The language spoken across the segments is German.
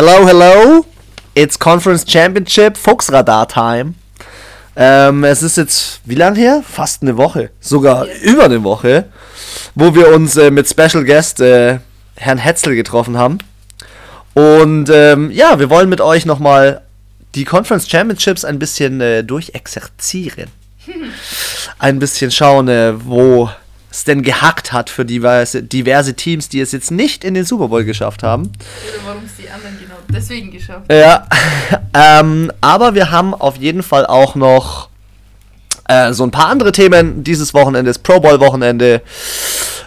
Hello, hello. It's Conference Championship Fuchsradar Time. Ähm, es ist jetzt, wie lange her? Fast eine Woche. Sogar über eine Woche. Wo wir uns äh, mit Special Guest äh, Herrn Hetzel getroffen haben. Und ähm, ja, wir wollen mit euch nochmal die Conference Championships ein bisschen äh, durchexerzieren. ein bisschen schauen, äh, wo es denn gehackt hat für diverse, diverse Teams, die es jetzt nicht in den Super Bowl geschafft haben. Oder warum es die anderen deswegen geschafft haben. Ja, ähm, aber wir haben auf jeden Fall auch noch äh, so ein paar andere Themen dieses Wochenende, das Pro Bowl Wochenende.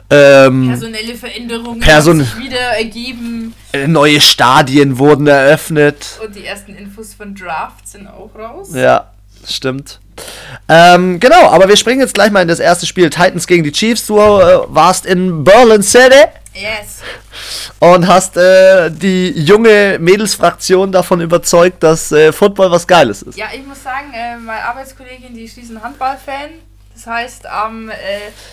Ähm, Personelle Veränderungen Person sich wieder ergeben. Äh, neue Stadien wurden eröffnet. Und die ersten Infos von Draft sind auch raus. Ja, stimmt. Ähm, genau, aber wir springen jetzt gleich mal in das erste Spiel. Titans gegen die Chiefs. Du äh, warst in Berlin City. Yes. Und hast äh, die junge Mädelsfraktion davon überzeugt, dass äh, Football was Geiles ist. Ja, ich muss sagen, äh, meine Arbeitskollegin, die ist ein Handballfan. Das heißt, am äh,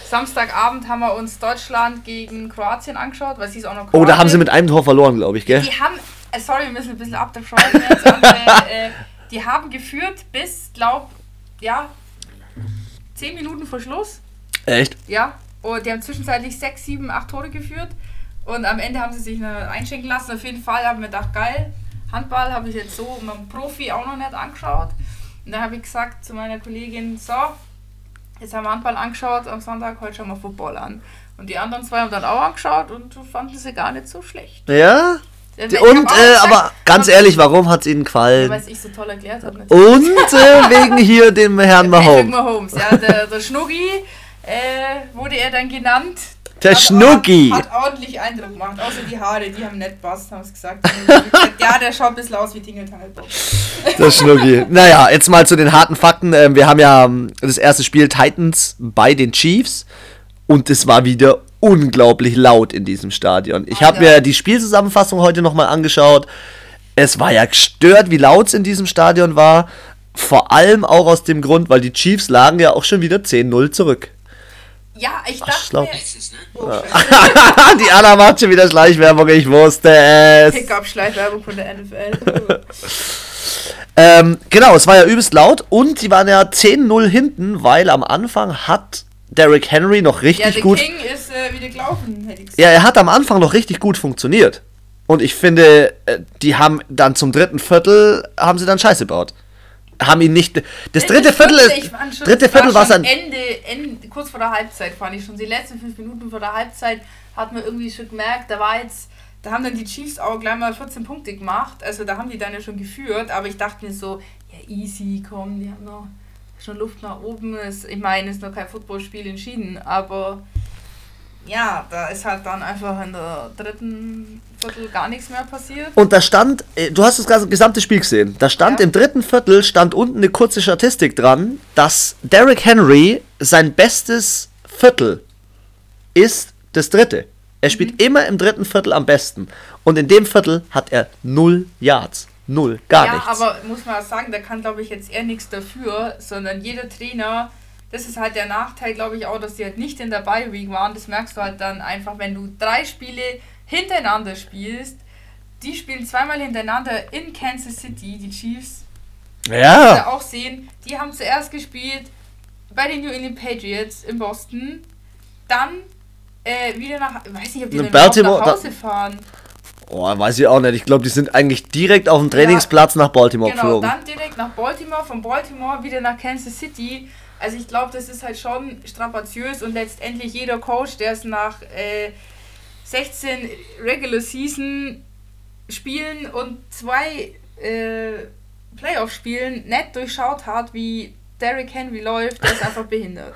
Samstagabend haben wir uns Deutschland gegen Kroatien angeschaut, weil sie ist auch noch Kroatien. Oh, da haben sie mit einem Tor verloren, glaube ich, gell? Die haben, äh, sorry, wir müssen ein bisschen ab der jetzt, aber, die haben geführt bis, glaub, ja, 10 Minuten vor Schluss. Echt? Ja. Und die haben zwischenzeitlich 6, 7, 8 Tore geführt. Und am Ende haben sie sich einschenken lassen. Auf jeden Fall haben wir gedacht, geil, Handball habe ich jetzt so mit einem Profi auch noch nicht angeschaut. Und da habe ich gesagt zu meiner Kollegin, so, jetzt haben wir Handball angeschaut, am Sonntag, heute schauen wir Football an. Und die anderen zwei haben dann auch angeschaut und fanden sie gar nicht so schlecht. Ja? Und, äh, aber ganz ehrlich, warum hat es Ihnen gefallen? Weil es ich so toll erklärt habe. Und äh, wegen hier dem Herrn Mahomes. Mahomes, ja. Der, der Schnuggi äh, wurde er dann genannt. Der hat Schnucki. Hat ordentlich Eindruck gemacht. Außer die Haare, die haben nicht passt, haben sie gesagt. ja, der schaut ein bisschen aus wie Tingeltangelbob. Der Schnucki. Naja, jetzt mal zu den harten Fakten. Ähm, wir haben ja ähm, das erste Spiel Titans bei den Chiefs. Und es war wieder unglaublich laut in diesem Stadion. Ich habe mir die Spielzusammenfassung heute nochmal angeschaut. Es war ja gestört, wie laut es in diesem Stadion war. Vor allem auch aus dem Grund, weil die Chiefs lagen ja auch schon wieder 10-0 zurück. Ja, ich dachte Ach, mir... Oh, die Anna macht schon wieder Schleichwerbung, ich wusste es. Ich gab Schleichwerbung von der NFL. ähm, genau, es war ja übelst laut und die waren ja 10-0 hinten, weil am Anfang hat Derrick Henry noch richtig ja, gut. King ist äh, wieder gelaufen, hätte ich gesagt. Ja, er hat am Anfang noch richtig gut funktioniert. Und ich finde, äh, die haben dann zum dritten Viertel haben sie dann Scheiße gebaut. Haben ihn nicht. Das dritte Viertel ist. dritte Viertel war schon Ende, Ende, kurz vor der Halbzeit fand ich schon. Die letzten fünf Minuten vor der Halbzeit hat man irgendwie schon gemerkt, da war jetzt. Da haben dann die Chiefs auch gleich mal 14 Punkte gemacht. Also da haben die dann ja schon geführt. Aber ich dachte mir so, ja easy, komm, die haben noch schon Luft nach oben ist. Ich meine, es ist noch kein Footballspiel entschieden, aber ja, da ist halt dann einfach in der dritten Viertel gar nichts mehr passiert. Und da stand, äh, du hast das gesamte Spiel gesehen, da stand ja. im dritten Viertel, stand unten eine kurze Statistik dran, dass Derrick Henry sein bestes Viertel ist das dritte. Er spielt mhm. immer im dritten Viertel am besten. Und in dem Viertel hat er null Yards. Null, gar ja, nichts. Ja, aber muss man sagen, da kann, glaube ich, jetzt eher nichts dafür, sondern jeder Trainer, das ist halt der Nachteil, glaube ich, auch, dass die halt nicht in der Bye-Week waren. Das merkst du halt dann einfach, wenn du drei Spiele hintereinander spielst. Die spielen zweimal hintereinander in Kansas City, die Chiefs. Ja. ja auch sehen, die haben zuerst gespielt bei den New England Patriots in Boston, dann äh, wieder nach, weiß nicht, ob die dann nach Hause fahren. Oh, weiß ich auch nicht. Ich glaube, die sind eigentlich direkt auf dem Trainingsplatz ja, nach Baltimore genau, geflogen. Genau, dann direkt nach Baltimore, von Baltimore wieder nach Kansas City. Also ich glaube, das ist halt schon strapaziös und letztendlich jeder Coach, der es nach äh, 16 Regular Season Spielen und zwei äh, Playoff-Spielen nicht durchschaut hat, wie Derrick Henry läuft, der ist einfach behindert.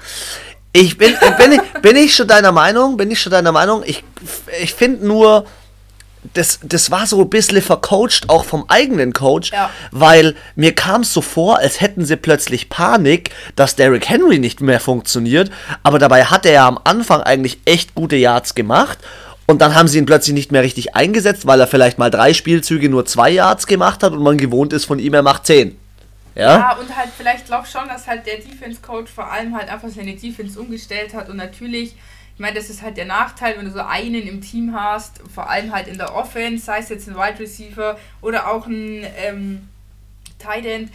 Ich bin, bin, ich, bin ich schon deiner Meinung, bin ich schon deiner Meinung. Ich, ich finde nur, das, das war so ein bisschen vercoacht, auch vom eigenen Coach, ja. weil mir kam es so vor, als hätten sie plötzlich Panik, dass Derrick Henry nicht mehr funktioniert, aber dabei hat er ja am Anfang eigentlich echt gute Yards gemacht und dann haben sie ihn plötzlich nicht mehr richtig eingesetzt, weil er vielleicht mal drei Spielzüge nur zwei Yards gemacht hat und man gewohnt ist von ihm, er macht zehn. Ja? ja, und halt vielleicht glaub schon, dass halt der Defense-Coach vor allem halt einfach seine Defense umgestellt hat und natürlich Ich meine, das ist halt der Nachteil, wenn du so einen im Team hast, vor allem halt in der Offense, sei es jetzt ein Wide Receiver oder auch ein ähm, Tight End.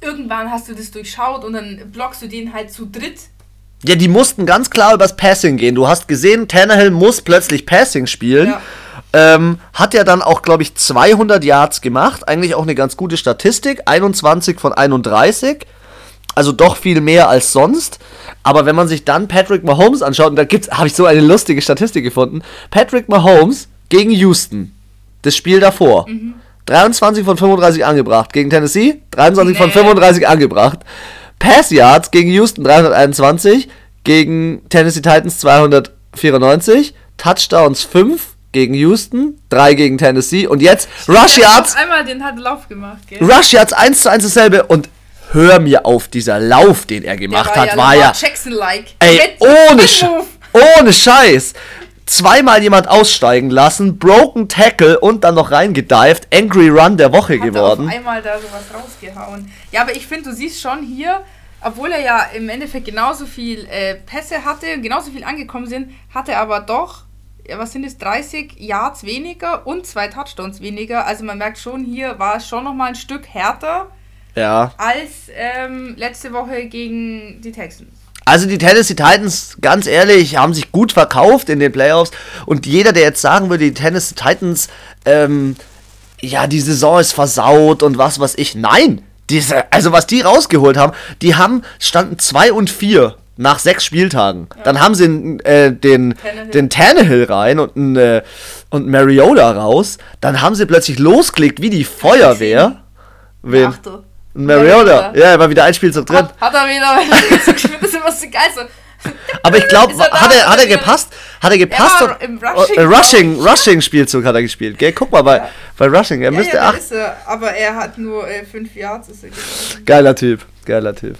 Irgendwann hast du das durchschaut und dann blockst du den halt zu dritt Ja, die mussten ganz klar übers Passing gehen. Du hast gesehen, Tannehill muss plötzlich Passing spielen. Ja. Ähm, hat ja dann auch, glaube ich, 200 Yards gemacht. Eigentlich auch eine ganz gute Statistik. 21 von 31. Also doch viel mehr als sonst. Aber wenn man sich dann Patrick Mahomes anschaut, und da gibt's, habe ich so eine lustige Statistik gefunden. Patrick Mahomes gegen Houston. Das Spiel davor. 23 von 35 angebracht. Gegen Tennessee 23 von Nee. 35 angebracht. Pass Yards gegen Houston 321. Gegen Tennessee Titans 294. Touchdowns 5 gegen Houston. 3 gegen Tennessee. Und jetzt Rush Yards. Einmal den hat Lauf gemacht, gell? Rush Yards 1 zu 1 dasselbe. Und hör mir auf, dieser Lauf, den er gemacht hat, war Lamar ja. Jackson-like. Ey, ohne, Sch ohne Scheiß. Zweimal jemand aussteigen lassen, Broken Tackle und dann noch reingedived. Angry Run der Woche Hat er geworden. auf einmal da sowas rausgehauen. Ja, aber ich finde, du siehst schon hier, obwohl er ja im Endeffekt genauso viel äh, Pässe hatte und genauso viel angekommen sind, hatte er aber doch, ja, was sind es, 30 Yards weniger und zwei Touchdowns weniger. Also man merkt schon, hier war es schon nochmal ein Stück härter Ja. als ähm, letzte Woche gegen die Texans. Also die Tennessee Titans, ganz ehrlich, haben sich gut verkauft in den Playoffs. Und jeder, der jetzt sagen würde, die Tennessee Titans, ähm, ja, die Saison ist versaut und was weiß ich. Nein! Diese, also was die rausgeholt haben, die haben, standen 2 und 4 nach sechs Spieltagen. Dann haben sie äh, den, Tannehill. den Tannehill rein und, äh, und Mariota raus. Dann haben sie plötzlich losgelegt wie die Feuerwehr. Wen? Achtel. Mariota. Ja, er war wieder ein Spielzug drin. Hat, hat er wieder. ich finde das immer so geil. So. Aber ich glaube, Ist hat er, hat er Ist gepasst? Hat er gepasst? Er im Rushing, äh, Rushing. Rushing Spielzug hat er gespielt, gell? Guck mal bei, bei Rushing, er Ja, müsste ja, acht. ist er. Aber er hat nur 5 Yards. Ist er gewesen. Geiler Typ, geiler Typ.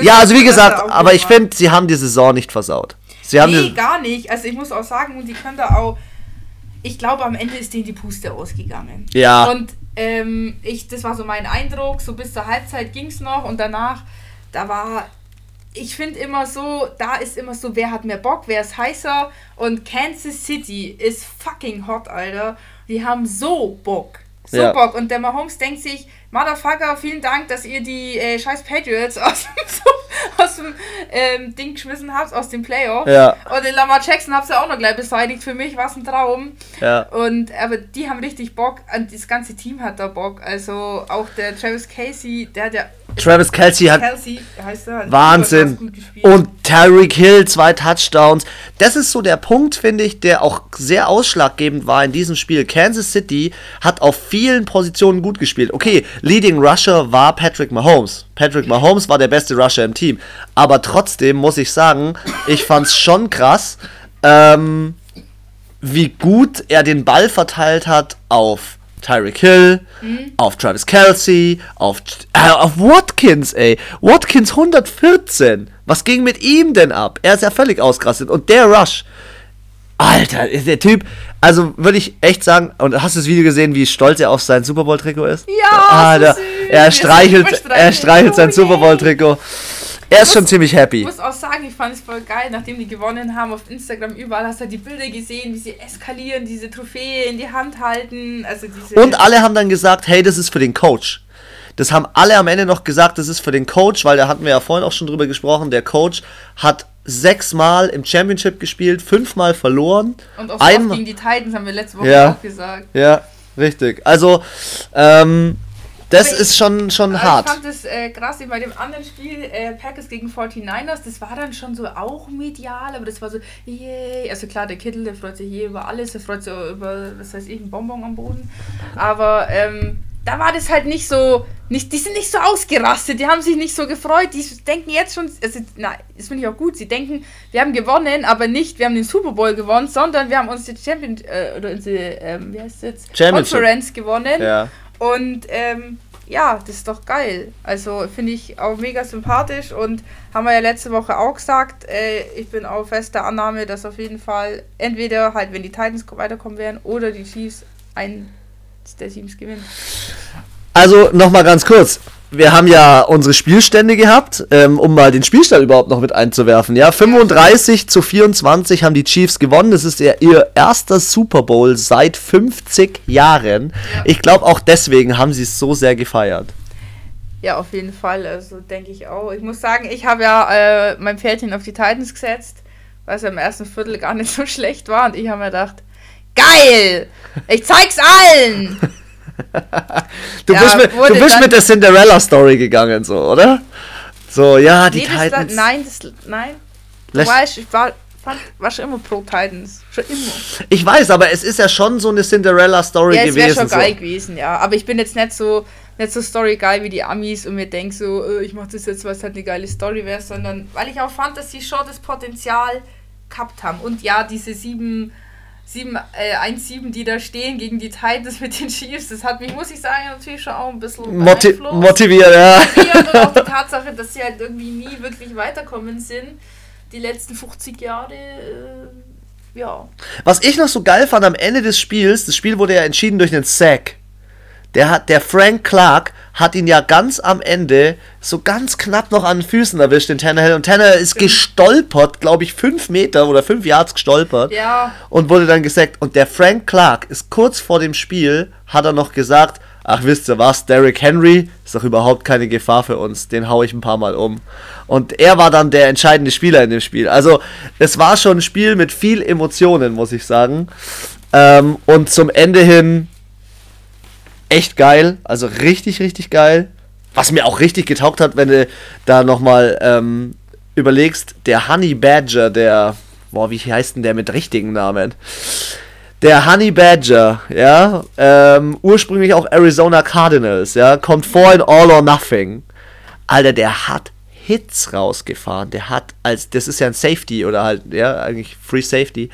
Ja, also wie gesagt, er aber ich finde, sie haben die Saison nicht versaut. Sie haben Nee, gar nicht. Also ich muss auch sagen, und die können da auch. Ich glaube, am Ende ist denen die Puste ausgegangen. Ja. Und ähm, ich, das war so mein Eindruck. So bis zur Halbzeit ging es noch und danach, da war. Ich finde immer so, da ist immer so, wer hat mehr Bock, wer ist heißer. Und Kansas City ist fucking hot, Alter. Die haben so Bock. So Ja. Bock. Und der Mahomes denkt sich, Motherfucker, vielen Dank, dass ihr die äh, scheiß Patriots aus dem, aus dem ähm, Ding geschmissen habt, aus dem Playoff. Ja. Und den Lamar Jackson habt ihr auch noch gleich beseitigt. Für mich war es ein Traum. ja. Und aber die haben richtig Bock und das ganze Team hat da Bock. Also auch der Travis Casey, der hat ja Travis Kelsey hat Kelsey heißt er. Wahnsinn. Und Tyreek Hill, zwei Touchdowns. Das ist so der Punkt, finde ich, der auch sehr ausschlaggebend war in diesem Spiel. Kansas City hat auf vielen Positionen gut gespielt. Okay, Leading Rusher war Patrick Mahomes. Patrick Mahomes war der beste Rusher im Team. Aber trotzdem muss ich sagen, ich fand's schon krass, ähm, wie gut er den Ball verteilt hat auf Tyreek Hill, auf Travis Kelsey, auf, äh, auf Watkins, ey. Watkins 114. Was ging mit ihm denn ab? Er ist ja völlig ausgerastet. Und der Rush. Alter, ist der Typ. Also würde ich echt sagen, und hast du das Video gesehen, wie stolz er auf sein Super Bowl-Trikot ist? Ja, Alter, so er streichelt, er streichelt sein Oh, Super yay. Bowl-Trikot. Er ist schon ziemlich happy. Ich muss auch sagen, ich fand es voll geil, nachdem die gewonnen haben auf Instagram, überall hast du die Bilder gesehen, wie sie eskalieren, diese Trophäe in die Hand halten. Also Und alle haben dann gesagt, hey, das ist für den Coach. Das haben alle am Ende noch gesagt, das ist für den Coach, weil da hatten wir ja vorhin auch schon drüber gesprochen. Der Coach hat sechsmal im Championship gespielt, fünfmal verloren. und auch einmal, gegen die Titans haben wir letzte Woche Ja. auch gesagt. ja, richtig. Also, ähm, das Aber ich- ist schon, schon Aber hart. Ich fand das äh, krass, bei dem anderen Spiel, äh, Packers gegen 49ers, das war dann schon so auch medial, aber das war so, yay. Also klar, der Kittel, der freut sich je über alles, der freut sich über, was weiß ich, ein Bonbon am Boden. Aber ähm, da war das halt nicht so, nicht, die sind nicht so ausgerastet, die haben sich nicht so gefreut, die denken jetzt schon, also, na, das finde ich auch gut, sie denken, wir haben gewonnen, aber nicht, wir haben den Super Bowl gewonnen, sondern wir haben uns die Champion, äh, oder unsere, ähm, wie heißt es jetzt? Conference gewonnen. Ja. Und ähm, ja, das ist doch geil. Also finde ich auch mega sympathisch und haben wir ja letzte Woche auch gesagt, äh, ich bin auch fester Annahme, dass auf jeden Fall entweder halt, wenn die Titans weiterkommen werden oder die Chiefs ein der Teams gewinnen. Also, nochmal ganz kurz. Wir haben ja unsere Spielstände gehabt, ähm, um mal den Spielstand überhaupt noch mit einzuwerfen. Ja, 35 zu 24 haben die Chiefs gewonnen. Das ist ihr, ihr erster Super Bowl seit 50 Jahren. Ja. Ich glaube, auch deswegen haben sie es so sehr gefeiert. Ja, auf jeden Fall. Also denke ich auch. Ich muss sagen, ich habe ja äh, mein Pferdchen auf die Titans gesetzt, weil es im ersten Viertel gar nicht so schlecht war. Und ich habe mir gedacht, geil! Ich zeig's allen! Du Ja, bist, mit, du bist mit der Cinderella-Story gegangen, so, oder? So, ja, die Nee, das, Titans. nein, das, nein. Du lässt- weißt, ich war, fand, war schon immer pro Titans. Schon immer. Ich weiß, aber es ist ja schon so eine Cinderella-Story Ja, es wäre gewesen. schon geil so. gewesen, ja. Aber ich bin jetzt nicht so, nicht so storygeil wie die Amis und mir denke so, äh, ich mache das jetzt, weil es halt eine geile Story wäre, sondern weil ich auch fand, dass sie schon das Potenzial gehabt haben. Und ja, diese sieben, sieben, äh, 1-7, die da stehen gegen die Titans mit den Chiefs, das hat mich, muss ich sagen, natürlich schon auch ein bisschen Moti beeinflusst. motiviert, ja. motiviert und auch die Tatsache, dass sie halt irgendwie nie wirklich weiterkommen sind. Die letzten 50 Jahre, äh, ja. Was ich noch so geil fand am Ende des Spiels, das Spiel wurde ja entschieden durch einen Sack. Der hat, der Frank Clark hat ihn ja ganz am Ende so ganz knapp noch an den Füßen erwischt, den Tannehill. Und Tannehill ist gestolpert, glaube ich, fünf Meter oder fünf Yards gestolpert. Ja. Und wurde dann gesackt. Und der Frank Clark ist kurz vor dem Spiel, hat er noch gesagt, ach wisst ihr was, Derrick Henry ist doch überhaupt keine Gefahr für uns, den hau ich ein paar Mal um. Und er war dann der entscheidende Spieler in dem Spiel. Also es war schon ein Spiel mit viel Emotionen, muss ich sagen. Ähm, und zum Ende hin echt geil, also richtig, richtig geil. Was mir auch richtig getaugt hat, wenn du da nochmal ähm, überlegst, der Honey Badger, der, boah, wie heißt denn der mit richtigen Namen? Der Honey Badger, ja, ähm, ursprünglich auch Arizona Cardinals, ja, kommt vor in All or Nothing. Alter, der hat Hits rausgefahren. Der hat, als, das ist ja ein Safety oder halt, ja, eigentlich Free Safety.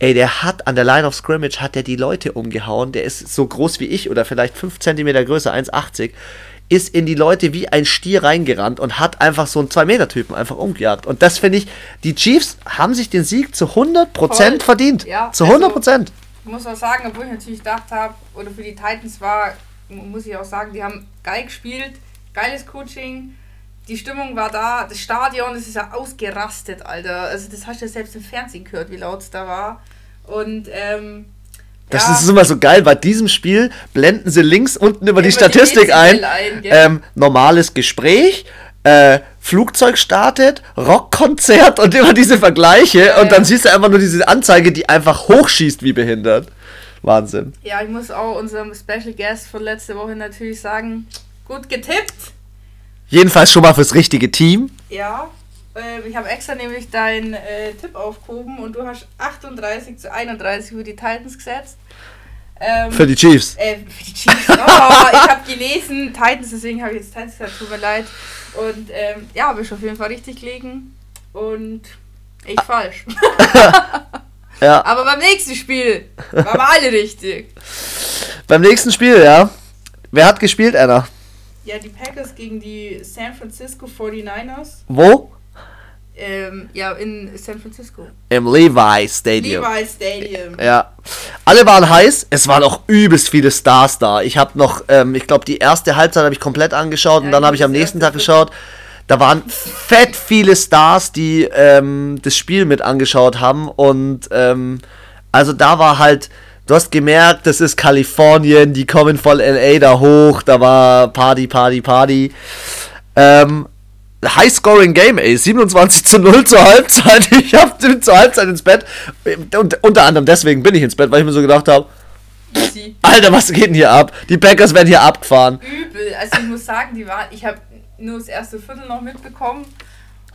Ey, der hat an der Line of Scrimmage hat der die Leute umgehauen. Der ist so groß wie ich oder vielleicht 5 cm größer, 1,80. Ist in die Leute wie ein Stier reingerannt und hat einfach so einen 2-Meter-Typen einfach umgejagt. Und das finde ich, die Chiefs haben sich den Sieg zu 100% Voll. verdient. Ja, zu also- 100%. Ich muss auch sagen, obwohl ich natürlich gedacht habe, oder für die Titans war, mu- muss ich auch sagen, die haben geil gespielt, geiles Coaching, die Stimmung war da, das Stadion, das ist ja ausgerastet, Alter. Also das hast du ja selbst im Fernsehen gehört, wie laut es da war. Und ähm, Das ja, ist immer so geil. Bei diesem Spiel blenden sie links unten über die Über die Statistik ein. Dezibel ein, gell? ähm, normales Gespräch, äh, Flugzeug startet, Rockkonzert und immer diese Vergleiche. Ja, und dann ja. siehst du einfach nur diese Anzeige, die einfach hochschießt wie behindert. Wahnsinn. ja, ich muss auch unserem Special Guest von letzte Woche natürlich sagen, gut getippt. Jedenfalls schon mal fürs richtige Team. Ja, ähm, ich habe extra nämlich deinen äh, Tipp aufgehoben und du hast 38 zu 31 für die Titans gesetzt. Ähm, Für die Chiefs. äh, für die Chiefs. Oh, ich habe gelesen Titans, deswegen habe ich jetzt Titans gesagt, tut mir leid. Und ähm, ja, habe ich auf jeden Fall richtig gelegen. Und ich falsch. Ja. Aber beim nächsten Spiel waren wir alle richtig. Beim nächsten Spiel, ja. Wer hat gespielt, Anna? Ja, die Packers gegen die San Francisco 49ers. Wo? Ähm, ja, in San Francisco. Im Levi Stadium. Levi Stadium. Ja. Alle waren heiß. Es waren auch übelst viele Stars da. Ich habe noch, ähm, ich glaube, die erste Halbzeit habe ich komplett angeschaut und Ja, dann ich habe ich am nächsten Tag geschaut. Da waren fett viele Stars, die ähm, das Spiel mit angeschaut haben. Und ähm, also da war halt, du hast gemerkt, das ist Kalifornien, die kommen von LA da hoch. Da war Party, Party, Party. Ähm, High-Scoring Game, ey. 27 zu 0 zur Halbzeit. Ich hab zur Halbzeit ins Bett. Und unter anderem deswegen bin ich ins Bett, weil ich mir so gedacht habe. Alter, was geht denn hier ab? Die Packers werden hier abgefahren. Übel. Also ich muss sagen, die waren, ich habe nur das erste Viertel noch mitbekommen.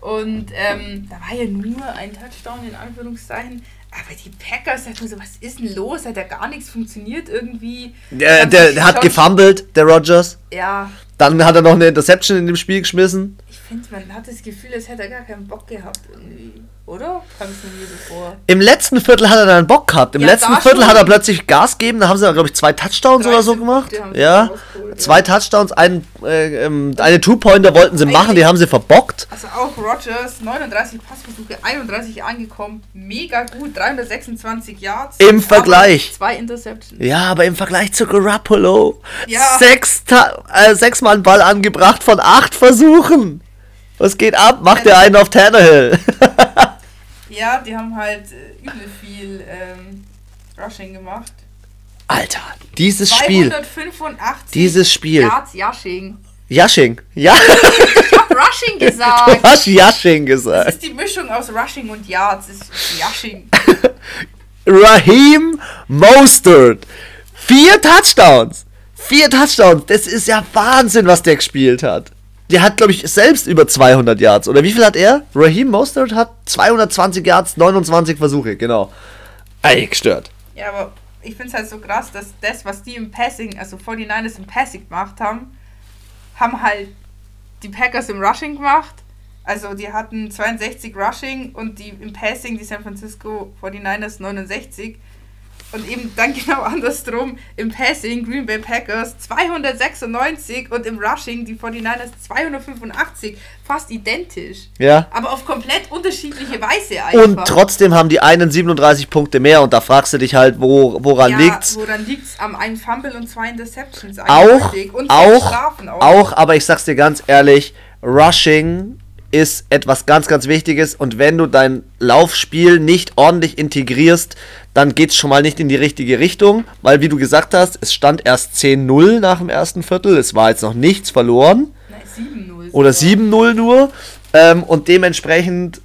Und ähm, da war ja nur ein Touchdown in Anführungszeichen. Aber die Packers sagten so, was ist denn los? Hat ja gar nichts funktioniert irgendwie. Der, der, der hat gefummelt, der Rogers. Ja, Dann hat er noch eine Interception in dem Spiel geschmissen. Ich finde, man hat das Gefühl, als hätte er gar keinen Bock gehabt irgendwie. Oder? Kam es mir so vor. Im letzten Viertel hat er dann Bock gehabt. Im Ja, letzten Viertel schon. hat er plötzlich Gas gegeben. Da haben sie, glaube ich, zwei Touchdowns oder so 13 gemacht. Ja. Zwei Touchdowns, ein, äh, ähm, eine Two-Pointer wollten sie machen, die haben sie verbockt. Also auch Rogers, 39 Passversuche, 31 angekommen. Mega gut, 326 Yards. Im Vergleich. Zwei Interceptions. Ja, aber im Vergleich zu Garoppolo. Ja. Sechs, äh, sechsmal einen Ball angebracht von acht Versuchen. Was geht ab? Macht der einen auf Tannehill. Ja, die haben halt äh, übel viel ähm, Rushing gemacht. Alter, dieses Spiel. 285 Dieses Spiel. Yards Yashing. Yashing. Ja, Ich hab Rushing du gesagt. hast Yashing Das gesagt. ist die Mischung aus Rushing und Yards. Das ist Yashing. Raheem Mostert. Vier Touchdowns. Vier Touchdowns. Das ist ja Wahnsinn, was der gespielt hat. Der hat, glaube ich, selbst über 200 Yards. Oder wie viel hat er? Raheem Mostert hat 220 Yards, 29 Versuche, genau. Ey, gestört. Ja, aber ich finde es halt so krass, dass das, was die im Passing, also 49ers im Passing gemacht haben, haben halt die Packers im Rushing gemacht. Also die hatten 62 Rushing und die im Passing, die San Francisco 49ers 69. Und eben dann genau andersrum, im Passing Green Bay Packers 296 und im Rushing die 49ers 285. Fast identisch. Ja. Aber auf komplett unterschiedliche Weise einfach. Und trotzdem haben die einen 37 Punkte mehr und da fragst du dich halt, wo, woran ja, liegt's? Woran liegt's? Am einen Fumble und zwei Interceptions. Auch, und auch, auch. auch, aber ich sag's dir ganz ehrlich, Rushing ist etwas ganz, ganz Wichtiges. Und wenn du dein Laufspiel nicht ordentlich integrierst, dann geht's schon mal nicht in die richtige Richtung, weil wie du gesagt hast, es stand erst 10-0 nach dem ersten Viertel, es war jetzt noch nichts verloren. Nein, 7-0. oder sogar. 7-0 nur. Ähm, und dementsprechend,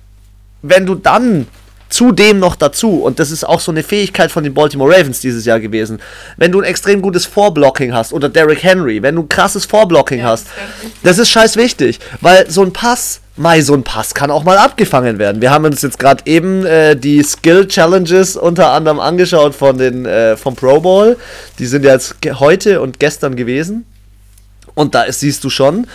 wenn du dann zudem noch dazu, und das ist auch so eine Fähigkeit von den Baltimore Ravens dieses Jahr gewesen, wenn du ein extrem gutes Vorblocking hast oder Derrick Henry, wenn du ein krasses Vorblocking Ja, hast, das ist scheiß wichtig, weil so ein Pass, Mai, so ein Pass kann auch mal abgefangen werden. Wir haben uns jetzt gerade eben äh, die Skill Challenges unter anderem angeschaut von den, äh, vom Pro Bowl. Die sind ja jetzt heute und gestern gewesen. Und da ist, siehst du schon,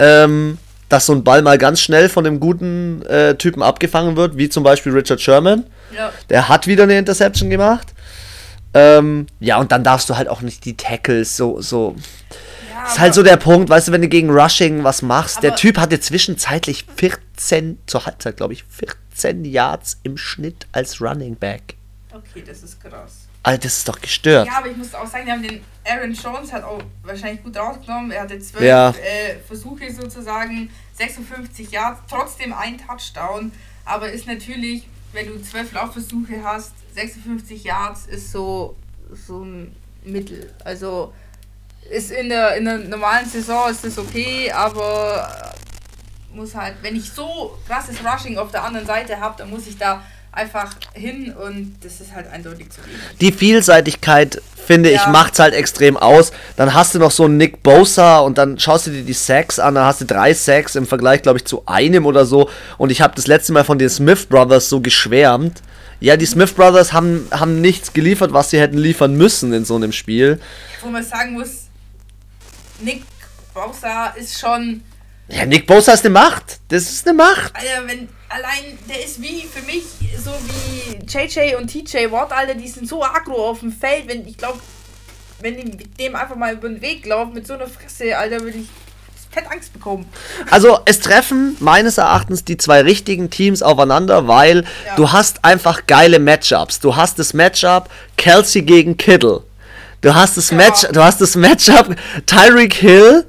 ähm, dass so ein Ball mal ganz schnell von einem guten äh, Typen abgefangen wird, wie zum Beispiel Richard Sherman. Ja. Der hat wieder eine Interception gemacht. Ähm, ja, und dann darfst du halt auch nicht die Tackles so, so. Ja, ist halt so der Punkt, weißt du, wenn du gegen Rushing was machst. der Typ hatte zwischenzeitlich 14, zur Halbzeit glaube ich, 14 Yards im Schnitt als Running Back. Okay, das ist krass. Alter, das ist doch gestört. Ja, aber ich muss auch sagen, die haben den Aaron Jones hat auch wahrscheinlich gut rausgenommen. Er hatte zwölf Ja. äh, Versuche sozusagen, 56 Yards, trotzdem ein Touchdown. Aber ist natürlich, wenn du zwölf Laufversuche hast, 56 Yards ist so, so ein Mittel. Also ist in der, in der normalen Saison ist das okay, aber äh, muss halt, wenn ich so krasses Rushing auf der anderen Seite habe, dann muss ich da einfach hin und das ist halt eindeutig zu wenig. die Vielseitigkeit, finde ich, Ja. macht's halt extrem aus. Dann hast du noch so einen Nick Bosa und dann schaust du dir die Sacks an, da hast du drei Sacks im Vergleich, glaube ich, zu einem oder so. Und ich habe das letzte Mal von den Smith Brothers so geschwärmt. Ja, die Smith Brothers haben, haben nichts geliefert, was sie hätten liefern müssen in so einem Spiel. wo man sagen muss, Nick Bosa ist schon, Ja, Nick Bosa ist eine Macht. Das ist eine Macht. Alter, wenn allein, der ist wie für mich so wie JJ und TJ Watt, Alter, die sind so aggro auf dem Feld, wenn ich glaube, wenn die mit dem einfach mal über den Weg laufen mit so einer Fresse, Alter, würde ich fett Angst bekommen. Also es treffen meines Erachtens die zwei richtigen Teams aufeinander, weil Ja. du hast einfach geile Matchups. Du hast das Matchup Kelsey gegen Kittle. Du hast das Ja. Match, du hast das Matchup Tyreek Hill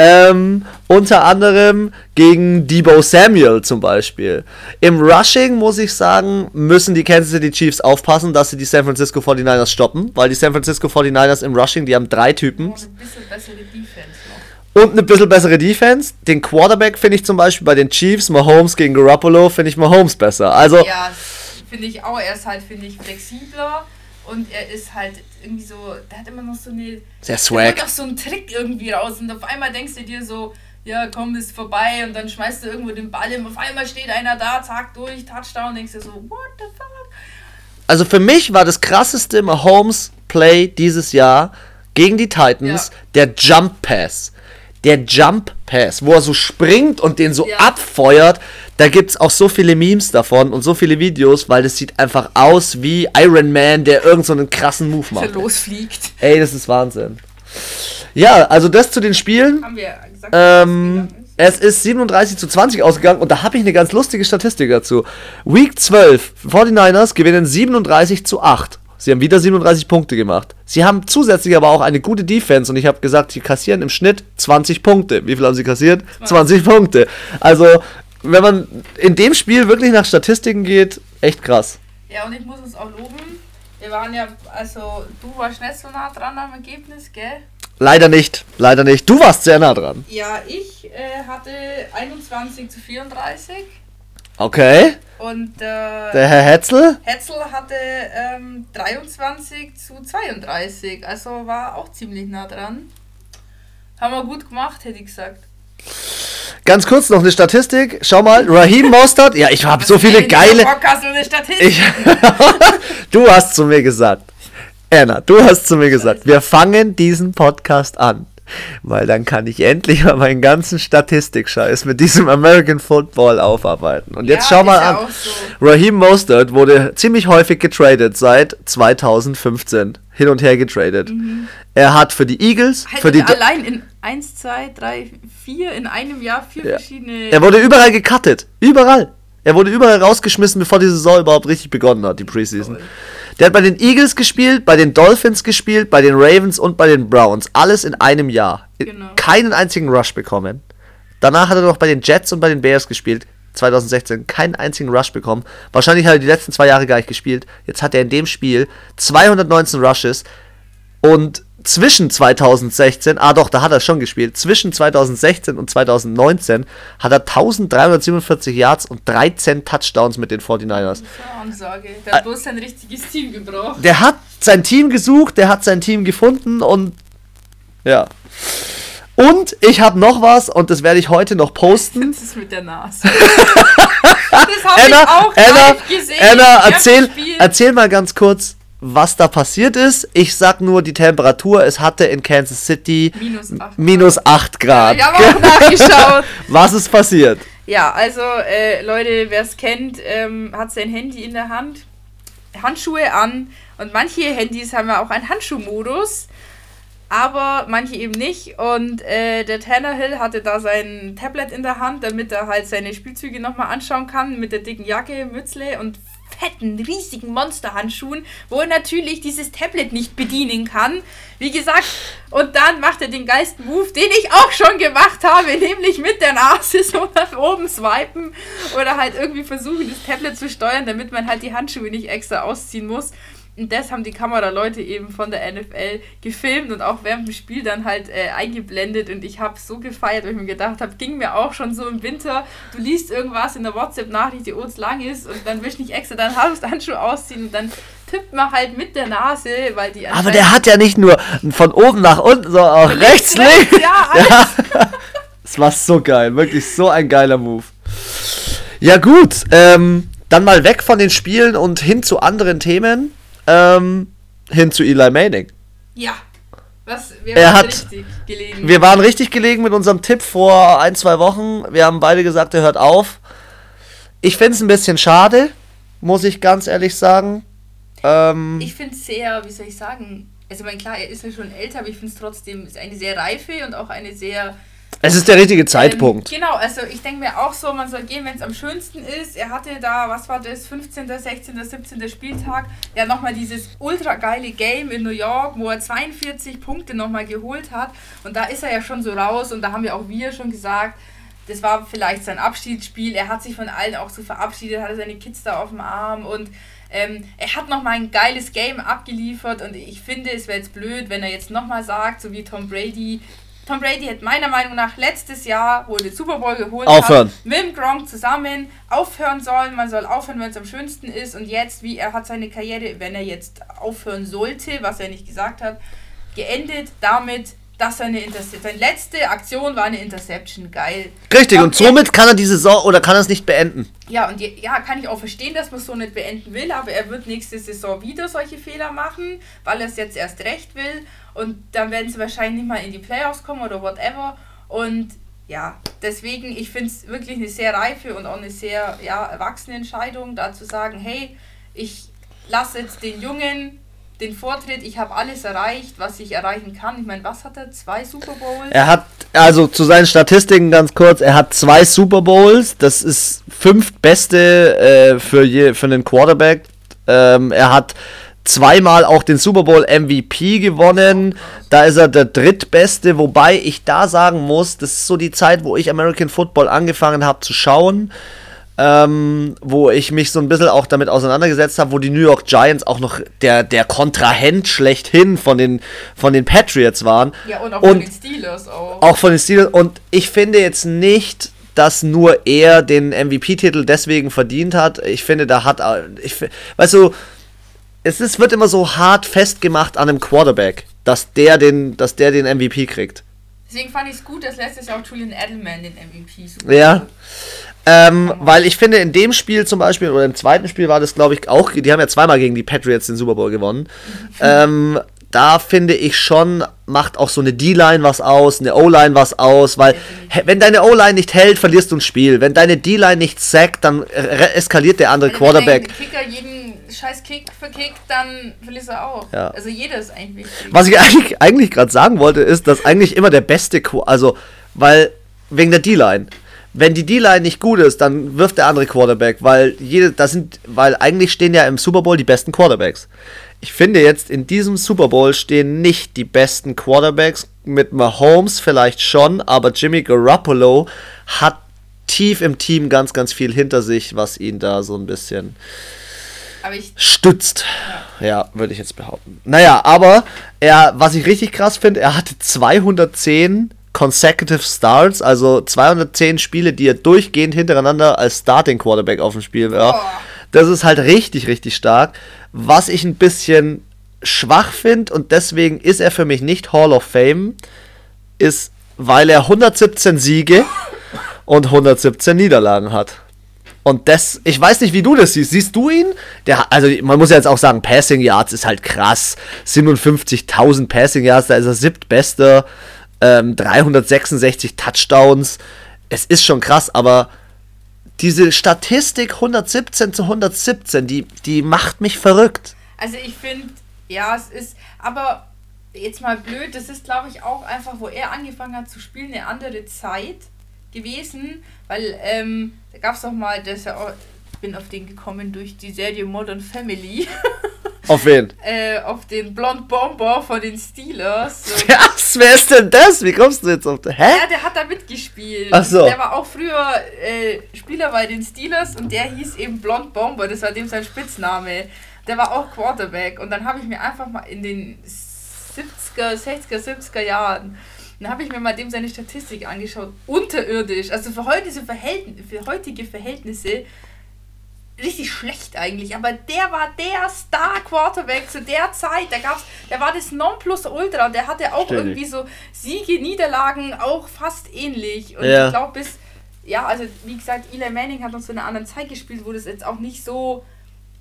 ähm, unter anderem gegen Debo Samuel zum Beispiel. Im Rushing muss ich sagen, müssen die Kansas City Chiefs aufpassen, dass sie die San Francisco 49ers stoppen, weil die San Francisco 49ers im Rushing, die haben drei Typen, Und ein bisschen bessere Defense noch. und eine bisschen bessere Defense. Den Quarterback finde ich zum Beispiel bei den Chiefs, Mahomes gegen Garoppolo, finde ich Mahomes besser. Also, Ja, finde ich auch. Er ist halt, finde ich, flexibler und er ist halt irgendwie so, der hat immer noch so eine. Sehr swag. kommt auch so ein Trick irgendwie raus und auf einmal denkst du dir so, ja komm, ist vorbei und dann schmeißt du irgendwo den Ball und auf einmal steht einer da, zack, durch, Touchdown, denkst du so, what the fuck? also für mich war das krasseste Mahomes-Play dieses Jahr gegen die Titans Ja. der Jump Pass. Der Jump Pass, wo er so springt und den so Ja. abfeuert, da gibt es auch so viele Memes davon und so viele Videos, weil das sieht einfach aus wie Iron Man, der irgend so einen krassen Move Der macht. losfliegt. Ey, das ist Wahnsinn. Ja, also das zu den Spielen. Haben wir gesagt, Ähm, es ist 37 zu 20 ausgegangen und da habe ich eine ganz lustige Statistik dazu. Week 12, 49ers gewinnen 37 zu 8. Sie haben wieder 37 Punkte gemacht. Sie haben zusätzlich aber auch eine gute Defense und ich habe gesagt, sie kassieren im Schnitt 20 Punkte. Wie viel haben sie kassiert? 20 Punkte. Also, wenn man in dem Spiel wirklich nach Statistiken geht, echt krass. Ja, und ich muss uns auch loben. Wir waren ja, also du warst nicht so nah dran am Ergebnis, gell? Leider nicht, leider nicht. Du warst sehr nah dran. Ja, ich äh, hatte 21 zu 34 Okay. und äh, Der Herr Hetzel? Hetzel hatte ähm, 23 zu 32, also war auch ziemlich nah dran. Haben wir gut gemacht, hätte ich gesagt. Ganz kurz noch eine Statistik. Schau mal, Raheem Mostert. Ja, ich habe so viele geile. Podcast und eine Statistik. Ich, du hast zu mir gesagt, Anna, du hast zu mir gesagt, wir fangen diesen Podcast an. Weil dann kann ich endlich mal meinen ganzen Statistik-Scheiß mit diesem American Football aufarbeiten. Und jetzt Ja, schau mal an. so. Raheem Mostert wurde ziemlich häufig getradet seit 2015. Hin und her getradet. Er hat für die Eagles, Halt für die. allein in 1, 2, 3, 4 in einem Jahr vier Ja. verschiedene. Er wurde überall gecuttet. Überall. Er wurde überall rausgeschmissen, bevor die Saison überhaupt richtig begonnen hat, die Preseason. Toll. Der hat bei den Eagles gespielt, bei den Dolphins gespielt, bei den Ravens und bei den Browns. Alles in einem Jahr. Genau. Keinen einzigen Rush bekommen. Danach hat er noch bei den Jets und bei den Bears gespielt. 2016 keinen einzigen Rush bekommen. Wahrscheinlich hat er die letzten zwei Jahre gar nicht gespielt. Jetzt hat er in dem Spiel 219 Rushes und zwischen 2016, ah doch, da hat er schon gespielt, zwischen 2016 und 2019 hat er 1347 Yards und 13 Touchdowns mit den 49ers. So Ansage. Der hat bloß sein richtiges Team gebraucht. Der hat sein Team gesucht, der hat sein Team gefunden und ja. Und ich habe noch was und das werde ich heute noch posten. Das ist mit der Nase. das habe ich auch Anna, gesehen. Anna, erzähl, erzähl mal ganz kurz, was da passiert ist. Ich sag nur die Temperatur. Es hatte in Kansas City Minus 8. minus 8 Grad. Ich habe auch nachgeschaut. Was ist passiert? Ja, also äh, Leute, wer es kennt, ähm, hat sein Handy in der Hand, Handschuhe an und manche Handys haben ja auch einen Handschuhmodus, aber manche eben nicht. Und äh, der Tannehill hatte da sein Tablet in der Hand, damit er halt seine Spielzüge nochmal anschauen kann mit der dicken Jacke, Mützle und fetten, riesigen Monsterhandschuhen, wo er natürlich dieses Tablet nicht bedienen kann. Wie gesagt, und dann macht er den geilsten Move, den ich auch schon gemacht habe, nämlich mit der Nase so nach oben swipen oder halt irgendwie versuchen, das Tablet zu steuern, damit man halt die Handschuhe nicht extra ausziehen muss. Und das haben die Kameraleute eben von der NFL gefilmt und auch während dem Spiel dann halt äh, eingeblendet. Und ich habe so gefeiert, weil ich mir gedacht habe, ging mir auch schon so im Winter. Du liest irgendwas in der WhatsApp-Nachricht, die uns lang ist, und dann willst du nicht extra deinen Handschuh ausziehen und dann tippt man halt mit der Nase, weil die Aber der hat ja nicht nur von oben nach unten, sondern auch rechts, links. Ja, alles. Das war so geil, wirklich so ein geiler Move. Ja gut, ähm, dann mal weg von den Spielen und hin zu anderen Themen. Ähm, hin zu Eli Manning. Ja. Was, wir Er waren hat- richtig gelegen. Wir waren richtig gelegen mit unserem Tipp vor ein, zwei Wochen. Wir haben beide gesagt, er hört auf. Ich finde es ein bisschen schade, muss ich ganz ehrlich sagen. Ähm, Ich finde es sehr, wie soll ich sagen, also ich meine, klar, er ist ja schon älter, aber ich finde es trotzdem ist eine sehr reife und auch eine sehr... es ist der richtige Zeitpunkt. Ähm, genau, also ich denke mir auch so, man soll gehen, wenn es am schönsten ist. Er hatte da, was war das, 15., 16., 17. Spieltag, ja nochmal dieses ultra geile Game in New York, wo er 42 Punkte nochmal geholt hat. Und da ist er ja schon so raus und da haben ja auch wir schon gesagt, das war vielleicht sein Abschiedsspiel. Er hat sich von allen auch so verabschiedet, hatte seine Kids da auf dem Arm und ähm, er hat nochmal ein geiles Game abgeliefert und ich finde, es wäre jetzt blöd, wenn er jetzt nochmal sagt, so wie Tom Brady. Tom Brady hat meiner Meinung nach letztes Jahr, wo er den Super Bowl geholt Aufhören. hat, mit dem Gronk zusammen aufhören sollen. Man soll aufhören, wenn es am schönsten ist. Und jetzt, wie er hat seine Karriere, wenn er jetzt aufhören sollte, was er nicht gesagt hat, geendet damit, dass eine Interception, seine letzte Aktion war eine Interception. Geil. Richtig, und somit kann er die Saison oder kann er es nicht beenden. Ja, und je, ja, kann ich auch verstehen, dass man es so nicht beenden will, aber er wird nächste Saison wieder solche Fehler machen, weil er es jetzt erst recht will. Und dann werden sie wahrscheinlich nicht mal in die Playoffs kommen oder whatever. Und ja, deswegen, ich finde es wirklich eine sehr reife und auch eine sehr ja, erwachsene Entscheidung, da zu sagen, hey, ich lasse jetzt den Jungen den Vortritt, ich habe alles erreicht, was ich erreichen kann. Ich meine, was hat er? Zwei Super Bowls? Er hat, also zu seinen Statistiken ganz kurz, er hat zwei Super Bowls, das ist fünftbeste äh, für, je, für einen Quarterback. Ähm, er hat zweimal auch den Super Bowl MVP gewonnen. Da ist er der drittbeste, wobei ich da sagen muss, das ist so die Zeit, wo ich American Football angefangen habe zu schauen ähm, wo ich mich so ein bisschen auch damit auseinandergesetzt habe, wo die New York Giants auch noch der, der Kontrahent schlechthin von den, von den Patriots waren. Ja, und auch und von den Steelers auch. Auch von den Steelers. Und ich finde jetzt nicht, dass nur er den MVP-Titel deswegen verdient hat. Ich finde, da hat, ich, weißt du, es ist, wird immer so hart festgemacht an einem Quarterback, dass der den, dass der den MVP kriegt. Deswegen fand ich es gut, dass letztes Jahr auch Julian Edelman den MVP so Ja. Ähm, weil ich finde, in dem Spiel zum Beispiel, oder im zweiten Spiel war das, glaube ich, auch, die haben ja zweimal gegen die Patriots den Super Bowl gewonnen. ähm, da finde ich schon, macht auch so eine D-Line was aus, eine O-Line was aus, weil wenn deine O-Line nicht hält, verlierst du ein Spiel. Wenn deine D-Line nicht sackt, dann eskaliert der andere wenn Quarterback. Wenn der Kicker jeden scheiß Kick verkickt, dann verlierst du auch. Ja. Also jeder ist eigentlich wichtig. Was ich eigentlich, eigentlich gerade sagen wollte, ist, dass eigentlich immer der beste, also, weil, wegen der D-Line wenn die D-Line nicht gut ist, dann wirft der andere Quarterback, weil jede, das sind, weil eigentlich stehen ja im Super Bowl die besten Quarterbacks. Ich finde jetzt in diesem Super Bowl stehen nicht die besten Quarterbacks mit Mahomes vielleicht schon, aber Jimmy Garoppolo hat tief im Team ganz, ganz viel hinter sich, was ihn da so ein bisschen stützt. Ja, ja würde ich jetzt behaupten. Naja, aber er, was ich richtig krass finde, er hatte 210 consecutive Starts, also 210 Spiele, die er durchgehend hintereinander als Starting Quarterback auf dem Spiel war. Oh. Das ist halt richtig, richtig stark. Was ich ein bisschen schwach finde und deswegen ist er für mich nicht Hall of Fame, ist, weil er 117 Siege und 117 Niederlagen hat. Und das, ich weiß nicht, wie du das siehst. Siehst du ihn? Der, also man muss ja jetzt auch sagen, Passing Yards ist halt krass. 57.000 Passing Yards, da ist er siebtbester ähm, 366 Touchdowns. Es ist schon krass, aber diese Statistik 117 zu 117, die, die macht mich verrückt. Also ich finde, ja, es ist, aber jetzt mal blöd, das ist glaube ich auch einfach, wo er angefangen hat zu spielen, eine andere Zeit gewesen, weil ähm, da gab es auch mal, das ja auch, bin auf den gekommen durch die Serie Modern Family. Auf wen? äh, auf den Blond Bomber von den Steelers. Was? Wer ist denn das? Wie kommst du jetzt auf den. Hä? Ja, der hat da mitgespielt. Ach so. Der war auch früher äh, Spieler bei den Steelers und der hieß eben Blond Bomber. Das war dem sein Spitzname. Der war auch Quarterback. Und dann habe ich mir einfach mal in den 70er, 60er, 70er Jahren dann habe ich mir mal dem seine Statistik angeschaut. Unterirdisch. Also für, heute, für heutige Verhältnisse richtig schlecht eigentlich, aber der war der Star-Quarterback zu der Zeit. Da gab's, der war das Nonplusultra und der hatte auch Ständig. irgendwie so Siege, Niederlagen auch fast ähnlich. Und ja. ich glaube, bis, ja, also wie gesagt, Eli Manning hat uns zu einer anderen Zeit gespielt, wo das jetzt auch nicht so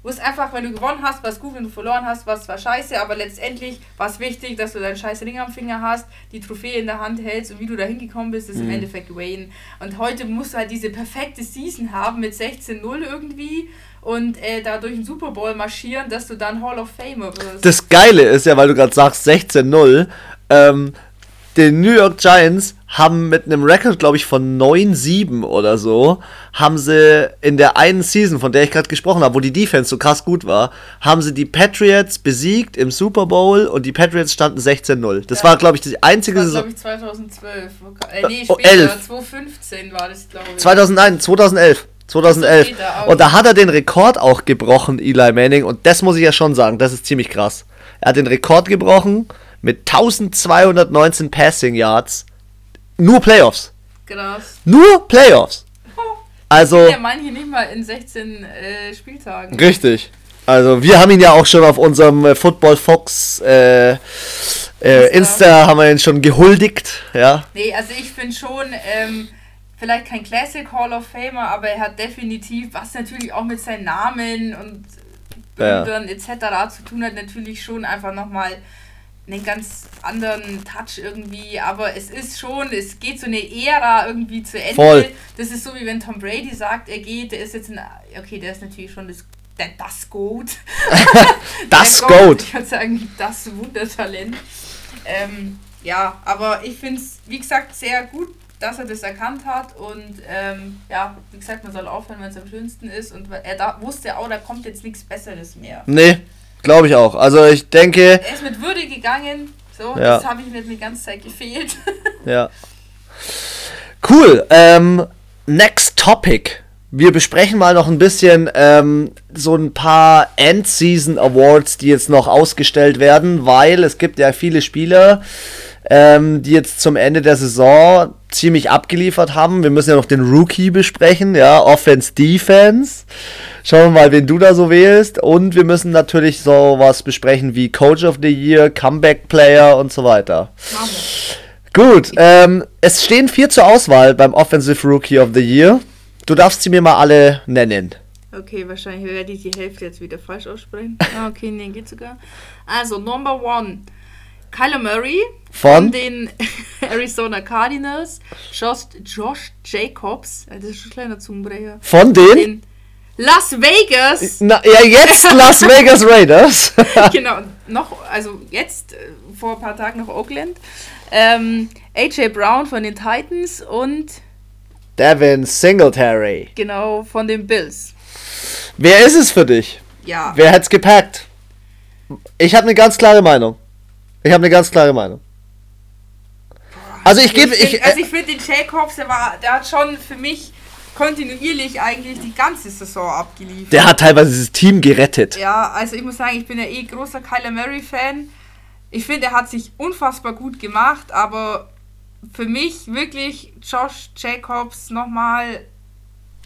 wo es einfach, wenn du gewonnen hast, war es gut, wenn du verloren hast, war es war scheiße, aber letztendlich war es wichtig, dass du deinen scheiß Ring am Finger hast, die Trophäe in der Hand hältst und wie du da hingekommen bist, ist mhm. im Endeffekt Wayne. Und heute musst du halt diese perfekte Season haben mit 16-0 irgendwie und äh, da durch den Super Bowl marschieren, dass du dann Hall of Famer wirst. Das Geile ist ja, weil du gerade sagst 16-0, ähm, den New York Giants haben mit einem Rekord, glaube ich, von 9-7 oder so, haben sie in der einen Season, von der ich gerade gesprochen habe, wo die Defense so krass gut war, haben sie die Patriots besiegt im Super Bowl und die Patriots standen 16-0. Das ja. war, glaube ich, die einzige Saison. Das war, glaube ich, 2012. Äh, nee, oh, später, 11. 2015 war das, glaube ich. 2001, 2011. 2011. Und da hat er den Rekord auch gebrochen, Eli Manning. Und das muss ich ja schon sagen, das ist ziemlich krass. Er hat den Rekord gebrochen mit 1219 Passing Yards. Nur Playoffs. Krass. Nur Playoffs. Also. Ja, manche nicht mal in 16 äh, Spieltagen. Richtig. Also wir haben ihn ja auch schon auf unserem äh, Football Fox äh, äh, Insta. Haben wir ihn schon gehuldigt, ja. Nee, also ich finde schon, ähm, vielleicht kein Classic Hall of Famer, aber er hat definitiv, was natürlich auch mit seinen Namen und Bildern ja. etc. zu tun hat, natürlich schon einfach nochmal einen ganz anderen Touch irgendwie, aber es ist schon, es geht so eine Ära irgendwie zu Ende. Voll. Das ist so wie wenn Tom Brady sagt, er geht, der ist jetzt ein, okay, der ist natürlich schon das, der, das Goat. Das Der Goat. Ich kann sagen, das Wundertalent. Ähm, ja, aber ich finde es, wie gesagt, sehr gut, dass er das erkannt hat und ähm, ja, wie gesagt, man soll aufhören, wenn es am schönsten ist und er da wusste auch, da kommt jetzt nichts Besseres mehr. Nee, glaube ich auch. Also ich denke, Er ist mit Würde gegangen, so, Ja. das habe ich mir die ganze Zeit gefehlt. ja. Cool. Ähm, next topic. Wir besprechen mal noch ein bisschen ähm, so ein paar End-Season Awards, die jetzt noch ausgestellt werden, weil es gibt ja viele Spieler, ähm, die jetzt zum Ende der Saison ziemlich abgeliefert haben. Wir müssen ja noch den Rookie besprechen, ja, Offense, Defense. Schauen wir mal, wen du da so wählst. Und wir müssen natürlich sowas besprechen wie Coach of the Year, Comeback Player und so weiter. Gut, ähm, es stehen vier zur Auswahl beim Offensive Rookie of the Year. Du darfst sie mir mal alle nennen. Okay, wahrscheinlich werde ich die Hälfte jetzt wieder falsch aussprechen. Ah, okay, nee, geht sogar. Also, Number One. Kyler Murray Von? den Arizona Cardinals. Josh, Josh Jacobs, das ist schon ein kleiner Zungenbrecher. Von den? Den Las Vegas. Na, ja, jetzt Las Vegas Raiders. genau, noch, also jetzt, äh, vor ein paar Tagen noch Oakland. Ähm, AJ Brown von den Titans und Devin Singletary. genau von den Bills. Wer ist es für dich? Ja, Wer hat's gepackt? Ich habe eine ganz klare Meinung. Ich habe eine ganz klare Meinung. Also ich gebe, find- ich, also äh, ich finde den Jacobs, der war, der hat schon für mich kontinuierlich eigentlich die ganze Saison abgeliefert. der hat teilweise dieses Team gerettet. Ja, also ich muss sagen, ich bin ja eh großer Kyler Murray Fan. Ich finde, er hat sich unfassbar gut gemacht, aber für mich wirklich Josh Jacobs nochmal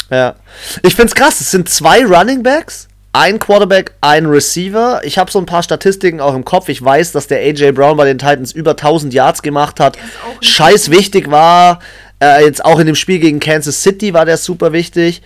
Ja. Ich find's krass, es sind zwei Running Backs, ein Quarterback, ein Receiver. Ich habe so ein paar Statistiken auch im Kopf. Ich weiß, dass der AJ Brown bei den Titans über 1000 Yards gemacht hat. Scheiß wichtig war. Äh, jetzt auch in dem Spiel gegen Kansas City war der super wichtig.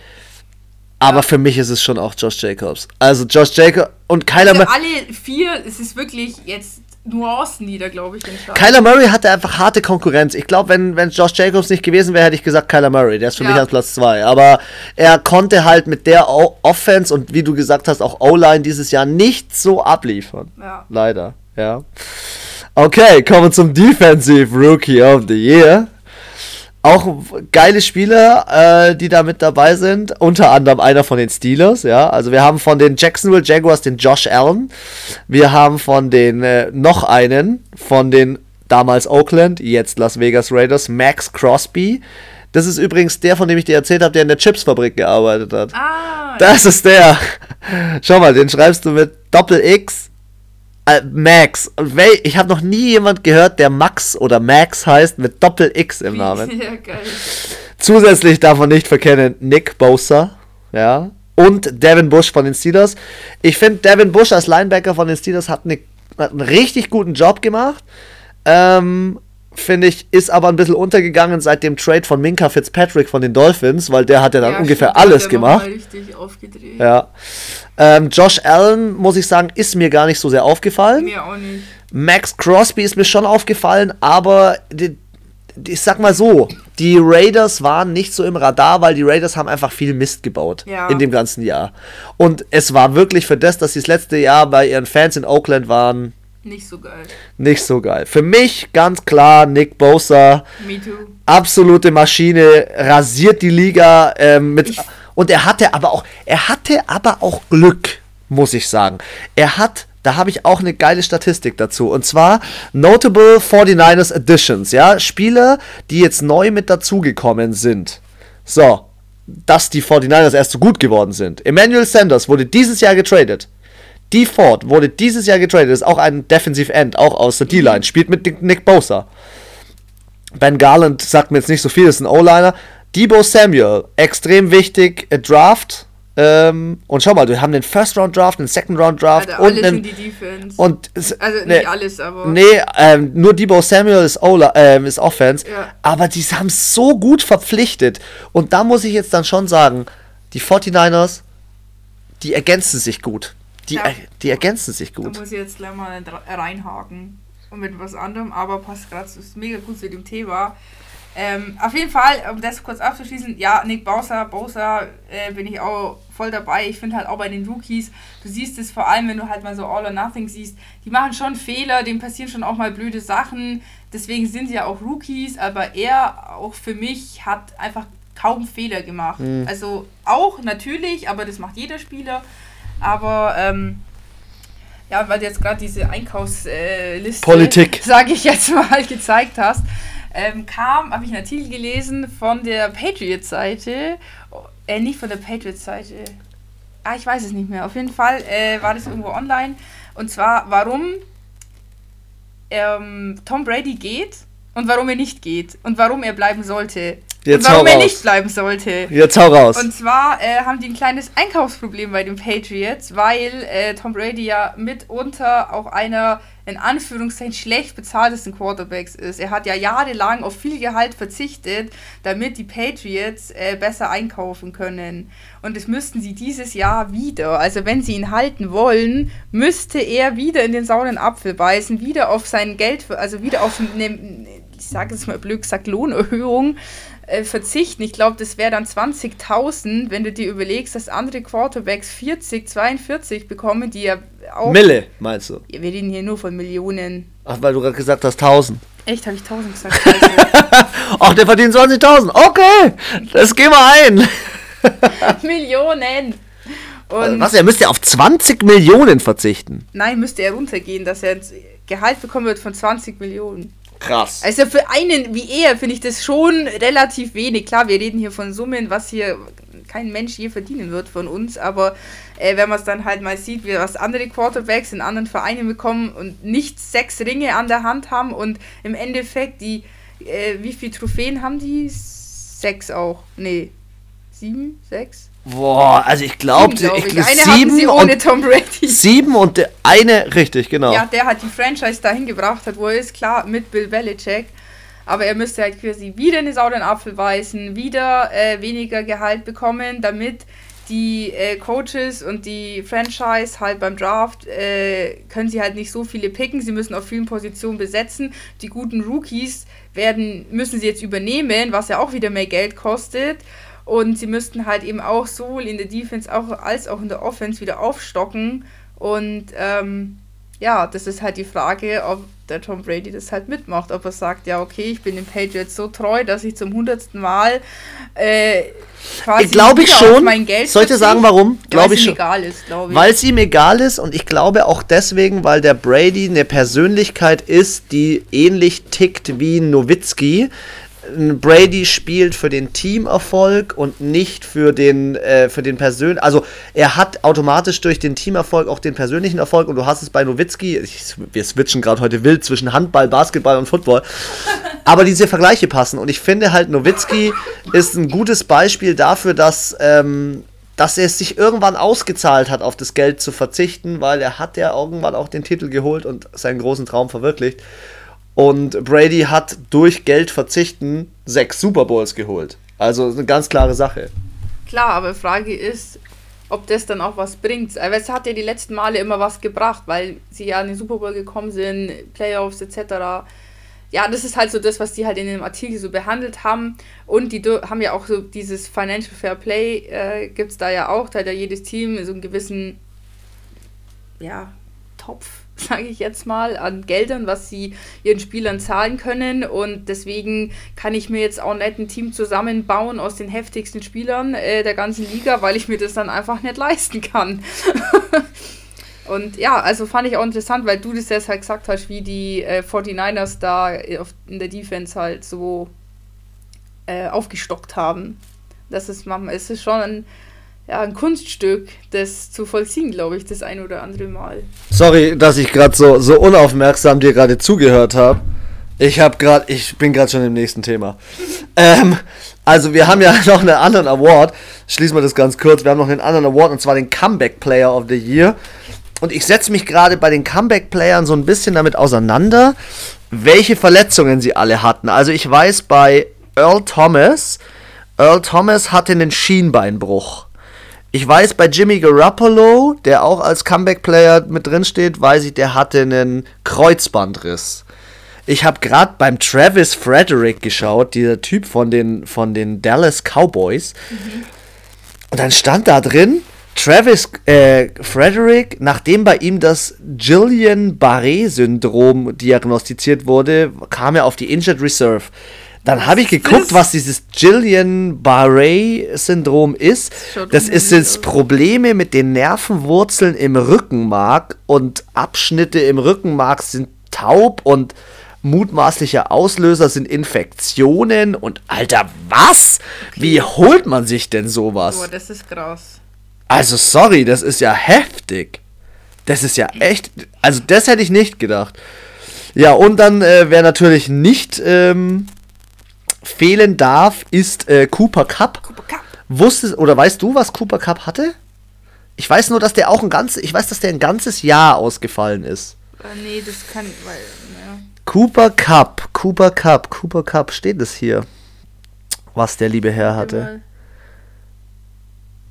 Aber für mich ist es schon auch Josh Jacobs. Also Josh Jacobs und Kyler, Also Mur alle vier, es ist wirklich jetzt Nuancen, die da, glaube ich. Kyler Murray hatte einfach harte Konkurrenz. Ich glaube, wenn, wenn Josh Jacobs nicht gewesen wäre, hätte ich gesagt Kyler Murray. Der ist für Ja. mich an Platz 2. Aber er konnte halt mit der o Offense und wie du gesagt hast, auch O-Line dieses Jahr nicht so abliefern. Ja. Leider, ja. Okay, kommen wir zum Defensive Rookie of the Year. Auch geile Spieler, äh, die da mit dabei sind. Unter anderem einer von den Steelers, ja. Also wir haben von den Jacksonville Jaguars den Josh Allen. Wir haben von den äh, noch einen, von den damals Oakland, jetzt Las Vegas Raiders, Max Crosby. Das ist übrigens der, von dem ich dir erzählt habe, der in der Chipsfabrik gearbeitet hat. Ah, Das ist der. Schau mal, den schreibst du mit Doppel X. Äh, Max. Ich habe noch nie jemand gehört, der Max oder Max heißt mit Doppel X im Namen. Ja, geil. Zusätzlich darf man nicht verkennen Nick Bosa, ja, und Devin Bush von den Steelers. Ich finde, Devin Bush als Linebacker von den Steelers hat, ne, hat einen richtig guten Job gemacht. Ähm, finde ich, ist aber ein bisschen untergegangen seit dem Trade von Minka Fitzpatrick von den Dolphins, weil der hat ja dann Ja, ungefähr stimmt, alles gemacht. mal richtig aufgedreht. Ja. Ähm, Josh Allen, muss ich sagen, ist mir gar nicht so sehr aufgefallen. Mir auch nicht. Max Crosby ist mir schon aufgefallen, aber die, die, ich sag mal so, die Raiders waren nicht so im Radar, weil die Raiders haben einfach viel Mist gebaut Ja. in dem ganzen Jahr. Und es war wirklich für das, dass sie das letzte Jahr bei ihren Fans in Oakland waren, Nicht so geil. nicht so geil. Für mich ganz klar Nick Bosa, Me too. absolute Maschine, rasiert die Liga ähm, mit Ich- und er hatte aber auch er hatte aber auch Glück, muss ich sagen. Er hat da habe ich auch eine geile Statistik dazu. Und zwar Notable 49ers Additions, ja. Spieler, die jetzt neu mit dazugekommen sind. So, dass die 49ers erst so gut geworden sind. Emmanuel Sanders wurde dieses Jahr getradet. D. Ford wurde dieses Jahr getradet, ist auch ein Defensive End, auch aus der D-Line, spielt mit Nick- Bosa. Ben Garland sagt mir jetzt nicht so viel, ist ein O-Liner. Debo Samuel, extrem wichtig, äh, Draft. Ähm, und schau mal, wir haben den First-Round-Draft, den Second-Round-Draft Also und alles einen, in die Defense. und es- also nicht ne, alles, aber. Nee, ähm, nur Debo Samuel ist, Ola, ähm, ist Offense. Ja. Aber die haben so gut verpflichtet. Und da muss ich jetzt dann schon sagen, die 49ers, die ergänzen sich gut. Die, er, die ergänzen sich Da gut. muss ich jetzt gleich mal reinhaken. und mit was anderem, aber passt gerade, ist mega gut zu dem Thema. Ähm, auf jeden Fall, um das kurz abzuschließen, ja, Nick Bowser, Bowser äh, bin ich auch voll dabei. Ich finde halt auch bei den Rookies, du siehst es vor allem, wenn du halt mal so All or Nothing siehst, die machen schon Fehler, denen passieren schon auch mal blöde Sachen. Deswegen sind sie ja auch Rookies, aber er auch für mich hat einfach kaum Fehler gemacht. Mhm. Also auch natürlich, aber das macht jeder Spieler. Aber ähm, ja, weil du jetzt gerade diese Einkaufsliste, Politik, sage ich jetzt mal, gezeigt hast ähm, kam, habe ich einen Artikel gelesen von der Patriots-Seite. Äh, nicht von der Patriots-Seite. Ah, ich weiß es nicht mehr. Auf jeden Fall äh, war das irgendwo online. Und zwar, warum ähm, Tom Brady geht und warum er nicht geht und warum er bleiben sollte. Jetzt und warum er nicht bleiben sollte. Jetzt hau raus. Und zwar äh, haben die ein kleines Einkaufsproblem bei den Patriots, weil äh, Tom Brady ja mitunter auch einer in Anführungszeichen schlecht bezahltesten Quarterbacks ist. Er hat ja jahrelang auf viel Gehalt verzichtet, damit die Patriots äh, besser einkaufen können. Und das müssten sie dieses Jahr wieder. Also wenn sie ihn halten wollen, müsste er wieder in den sauren Apfel beißen, wieder auf sein Geld, also wieder auf eine, ich sage es mal blöd gesagt, Lohnerhöhung äh, verzichten. Ich glaube, das wäre dann 20.000, wenn du dir überlegst, dass andere Quarterbacks 40, 42 bekommen, die ja auch. Mille, meinst du? Ja, wir reden hier nur von Millionen. Ach, weil du gerade gesagt hast 1000. Echt, habe ich 1000 gesagt? Ach, der verdient 20.000. Okay, das gehen wir ein. Millionen. Und Was, er müsste auf 20 Millionen verzichten? Nein, müsste er runtergehen, dass er Gehalt bekommen wird von 20 Millionen. Krass. Also für einen wie er finde ich das schon relativ wenig. Klar, wir reden hier von Summen, was hier kein Mensch je verdienen wird von uns, aber äh, wenn man es dann halt mal sieht, wie was andere Quarterbacks in anderen Vereinen bekommen und nicht sechs Ringe an der Hand haben und im Endeffekt die, äh, wie viele Trophäen haben die? Sechs auch. Nee. Sieben? Sechs? Boah, also ich glaube, glaub ich, ich sieben und Tom Brady. Sieben und der eine, richtig, genau. Ja, der hat die Franchise dahin gebracht hat, wo er ist, klar, mit Bill Belichick. Aber er müsste halt quasi wieder in den sauren Apfel beißen, wieder äh, weniger Gehalt bekommen, damit die äh, Coaches und die Franchise halt beim Draft äh, können sie halt nicht so viele picken. Sie müssen auf vielen Positionen besetzen. Die guten Rookies werden, müssen sie jetzt übernehmen, was ja auch wieder mehr Geld kostet. Und sie müssten halt eben auch sowohl in der Defense auch, als auch in der Offense wieder aufstocken. Und ähm, ja, das ist halt die Frage, ob der Tom Brady das halt mitmacht. Ob er sagt, ja, okay, ich bin dem Patriots so treu, dass ich zum hundertsten Mal äh, quasi glaube ich schon. mein Geld Sollte sagen, warum? Glaube ich schon. Egal ist, glaube ich. Weil es ihm egal ist und ich glaube auch deswegen, weil der Brady eine Persönlichkeit ist, die ähnlich tickt wie Nowitzki. Brady spielt für den Teamerfolg und nicht für den, äh, für den persönlichen. Also er hat automatisch durch den Teamerfolg auch den persönlichen Erfolg und du hast es bei Nowitzki. Ich, wir switchen gerade heute wild zwischen Handball, Basketball und Football. Aber diese Vergleiche passen und ich finde halt Nowitzki ist ein gutes Beispiel dafür, dass. Ähm, dass er es sich irgendwann ausgezahlt hat, auf das Geld zu verzichten, weil er hat ja irgendwann auch den Titel geholt und seinen großen Traum verwirklicht. Und Brady hat durch Geld verzichten sechs Super Bowls geholt. Also eine ganz klare Sache. Klar, aber die Frage ist, ob das dann auch was bringt. Aber es hat ja die letzten Male immer was gebracht, weil sie ja in den Super Bowl gekommen sind, Playoffs etc. Ja, das ist halt so das, was die halt in dem Artikel so behandelt haben. Und die haben ja auch so dieses Financial Fair Play, äh, gibt es da ja auch. Da hat ja jedes Team so einen gewissen, ja, Topf sage ich jetzt mal, an Geldern, was sie ihren Spielern zahlen können. Und deswegen kann ich mir jetzt auch nicht ein Team zusammenbauen aus den heftigsten Spielern äh, der ganzen Liga, weil ich mir das dann einfach nicht leisten kann. Und ja, also fand ich auch interessant, weil du das jetzt halt gesagt hast, wie die äh, 49ers da in der Defense halt so äh, aufgestockt haben. Das ist, es ist schon ein ja, ein Kunststück, das zu vollziehen, glaube ich, das ein oder andere Mal. Sorry, dass ich gerade so, so unaufmerksam dir gerade zugehört habe. Ich habe gerade, ich bin gerade schon im nächsten Thema. ähm, also wir haben ja noch einen anderen Award. Schließen wir das ganz kurz. Wir haben noch einen anderen Award und zwar den Comeback Player of the Year. Und ich setze mich gerade bei den Comeback Playern so ein bisschen damit auseinander, welche Verletzungen sie alle hatten. Also ich weiß bei Earl Thomas, Earl Thomas hatte einen Schienbeinbruch. Ich weiß, bei Jimmy Garoppolo, der auch als Comeback-Player mit drin steht, weiß ich, der hatte einen Kreuzbandriss. Ich habe gerade beim Travis Frederick geschaut, dieser Typ von den, von den Dallas Cowboys. Und dann stand da drin, Travis äh, Frederick, nachdem bei ihm das Gillian-Barré-Syndrom diagnostiziert wurde, kam er auf die Injured Reserve. Dann habe ich geguckt, das? was dieses Gillian-Barré-Syndrom ist. Das jetzt aus. Probleme mit den Nervenwurzeln im Rückenmark und Abschnitte im Rückenmark sind taub und mutmaßlicher Auslöser sind Infektionen und Alter, was? Wie holt man sich denn sowas? Boah, das ist krass. Also sorry, das ist ja heftig. Das ist ja echt, also das hätte ich nicht gedacht. Ja, und dann, äh, wer natürlich nicht ähm, fehlen darf, ist äh, Cooper Cup. Cooper Cup. Wusstest oder weißt du, was Cooper Cup hatte? Ich weiß nur, dass der auch ein ganzes, ich weiß, dass der ein ganzes Jahr ausgefallen ist. Äh, nee, das kann, weil, ja. Cooper Cup, Cooper Cup, Cooper Cup, steht es hier, was der liebe Herr hatte.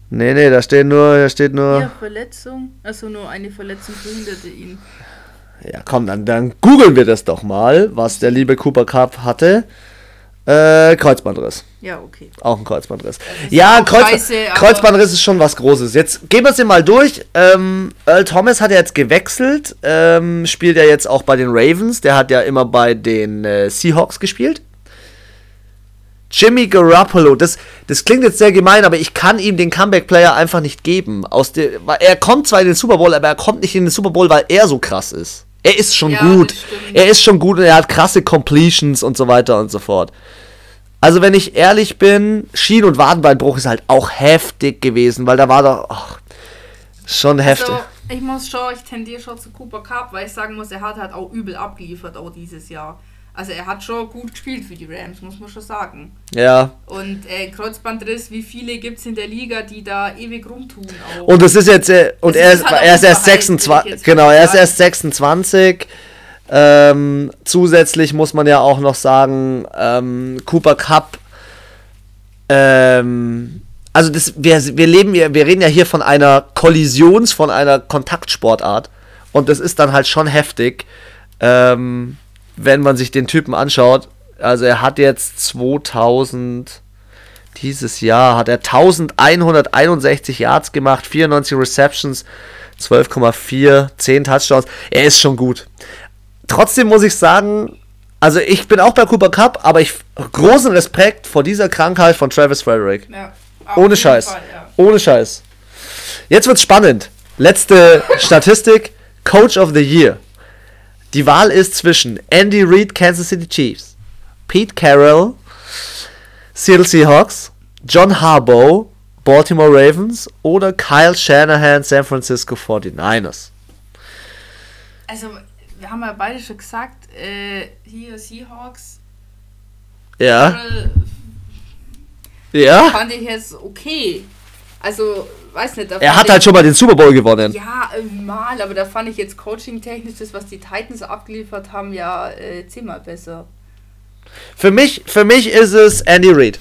Nee, nee, da steht nur, da steht nur. Ja, Verletzung. Also nur eine Verletzung verhinderte ihn. Ja, komm, dann, dann googeln wir das doch mal, was der liebe Cooper Cup hatte. Äh, Kreuzbandriss. Ja, okay. Auch ein Kreuzbandriss. Ja, Kreuz, scheiße, Kreuzbandriss ist schon was Großes. Jetzt gehen wir es hier mal durch. Ähm, Earl Thomas hat ja jetzt gewechselt. Ähm, spielt ja jetzt auch bei den Ravens. Der hat ja immer bei den äh, Seahawks gespielt. Jimmy Garoppolo, das, das klingt jetzt sehr gemein, aber ich kann ihm den Comeback-Player einfach nicht geben. Aus der, er kommt zwar in den Super Bowl, aber er kommt nicht in den Super Bowl, weil er so krass ist. Er ist schon Ja, gut. Er ist schon gut und er hat krasse Completions und so weiter und so fort. Also wenn ich ehrlich bin, Schien- und Wadenbeinbruch ist halt auch heftig gewesen, weil da war doch ach, schon heftig. Also, ich muss schon, ich tendiere schon zu Cooper Cup, weil ich sagen muss, er hat halt auch übel abgeliefert, auch dieses Jahr. Also er hat schon gut gespielt für die Rams, muss man schon sagen. ja. Und äh, Kreuzbandriss, wie viele gibt es in der Liga, die da ewig rumtun? Auch? Und es ist jetzt äh, und Das er ist halt er ist erst Unverhalt, will 26, ich jetzt genau, er ist erst 26. Ähm, zusätzlich muss man ja auch noch sagen, ähm, Cooper Cup ähm, also das, wir, wir leben, ja- wir reden ja hier von einer Kollisions, von einer Kontaktsportart. Und das ist dann halt schon heftig, ähm, wenn man sich den Typen anschaut. Also er hat jetzt 2000, dieses Jahr hat er 1161 Yards gemacht, 94 Receptions, 12,4, 10 Touchdowns. Er ist schon gut. Trotzdem muss ich sagen, also ich bin auch bei Cooper Cup, aber ich großen Respekt vor dieser Krankheit von Travis Frederick. Ja, Ohne Scheiß. Fall, ja. Ohne Scheiß. Jetzt wird's spannend. Letzte Statistik: Coach of the Year. Die Wahl ist zwischen Andy Reid, Kansas City Chiefs, Pete Carroll, Seattle Seahawks, John Harbaugh, Baltimore Ravens oder Kyle Shanahan, San Francisco 49ers. Also, wir haben ja beide schon gesagt, äh, hier Seahawks, Ja, Carroll ja. fand ich jetzt okay. Also, weiß nicht. Er hat halt schon mal den Super Bowl gewonnen. Ja, mal, aber da fand ich jetzt coaching-technisch das, was die Titans abgeliefert haben, ja äh, zehnmal besser. Für mich, für mich ist es Andy Reid.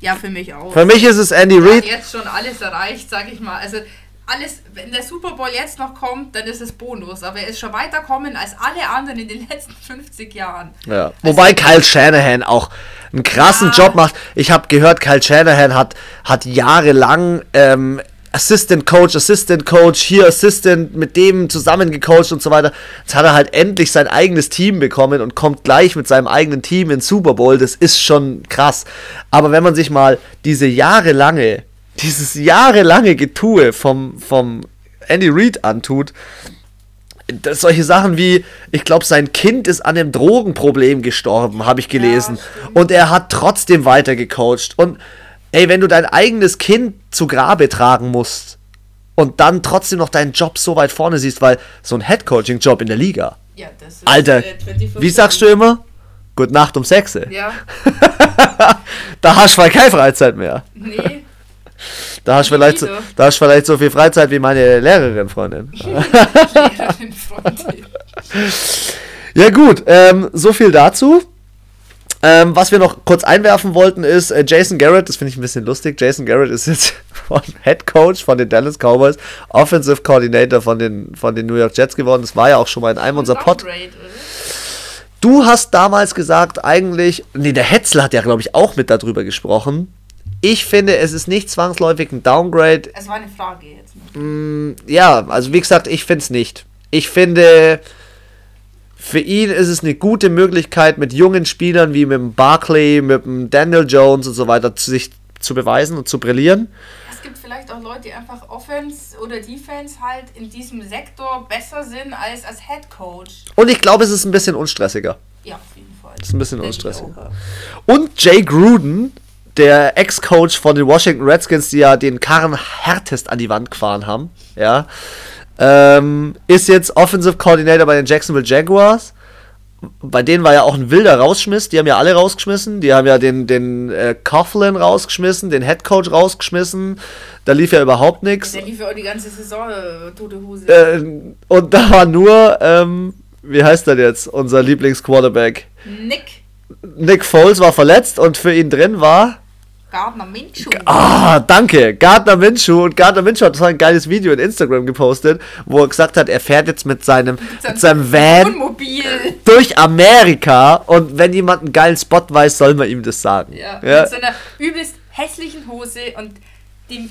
Ja, für mich auch. Für mich ist es Andy Er hat Reid. jetzt schon alles erreicht, sag ich mal. Also alles, wenn der Super Bowl jetzt noch kommt, dann ist es Bonus. Aber er ist schon weiterkommen als alle anderen in den letzten 50 Jahren. Ja. Wobei Kyle Shanahan auch einen krassen Ja. Job macht. Ich habe gehört, Kyle Shanahan hat, hat jahrelang ähm, Assistant Coach, Assistant Coach, hier Assistant mit dem zusammen gecoacht und so weiter. Jetzt hat er halt endlich sein eigenes Team bekommen und kommt gleich mit seinem eigenen Team in Super Bowl. Das ist schon krass. Aber wenn man sich mal diese jahrelange, dieses jahrelange Getue vom, vom Andy Reid antut, das, solche Sachen wie, ich glaube, sein Kind ist an einem Drogenproblem gestorben, habe ich gelesen. stimmt. und er hat trotzdem weiter gecoacht. Und ey, wenn du dein eigenes Kind zu Grabe tragen musst und dann trotzdem noch deinen Job so weit vorne siehst, weil so ein Headcoaching-Job in der Liga, Ja, das ist. Alter, äh, 24 wie sagst du immer? Gute Nacht um 6. Ja, Da hast du vielleicht keine Freizeit mehr. nee. Da hast, du vielleicht so, da hast vielleicht so viel Freizeit wie meine Lehrerin, Freundin. Lehrerin, Freundin. Ja gut, ähm, so viel dazu. Ähm, was wir noch kurz einwerfen wollten ist, äh, Jason Garrett, das finde ich ein bisschen lustig. Jason Garrett ist jetzt Head Coach von den Dallas Cowboys, Offensive Coordinator von den, von den New York Jets geworden. Das war ja auch schon mal in einem unserer Pod. Du hast damals gesagt, eigentlich, nee, der Hetzel hat ja, glaube ich, auch mit darüber gesprochen. Ich finde, es ist nicht zwangsläufig ein Downgrade. Es war eine Frage jetzt. Mm, ja, also wie gesagt, ich finde es nicht. Ich finde, für ihn ist es eine gute Möglichkeit, mit jungen Spielern wie mit dem Barclay, mit dem Daniel Jones und so weiter zu sich zu beweisen und zu brillieren. Es gibt vielleicht auch Leute, die einfach Offense oder Defense halt in diesem Sektor besser sind als als Head Coach. Und ich glaube, es ist ein bisschen unstressiger. Ja, auf jeden Fall. Es ist ein bisschen unstressiger. Und Jay Gruden, der Ex-Coach von den Washington Redskins, die ja den Karren härtest an die Wand gefahren haben, ja, ähm, ist jetzt Offensive Coordinator bei den Jacksonville Jaguars. Bei denen war ja auch ein wilder Rausschmiss. Die haben ja alle rausgeschmissen. Die haben ja den, den äh, Coughlin rausgeschmissen, den Head Coach rausgeschmissen. Da lief ja überhaupt nichts. Der lief ja auch die ganze Saison äh, tote Hose. Äh, und da war nur, ähm, wie heißt der jetzt, unser Lieblingsquarterback? Nick Nick Foles war verletzt und für ihn drin war. Gardner Minshew. Ah, danke. Gardner Minshew. Und Gardner Minshew hat so ein geiles Video in Instagram gepostet, wo er gesagt hat, er fährt jetzt mit seinem, mit seinem Van Wohnmobil. durch Amerika und wenn jemand einen geilen Spot weiß, soll man ihm das sagen. Ja, Ja. mit so einer übelst hässlichen Hose und dem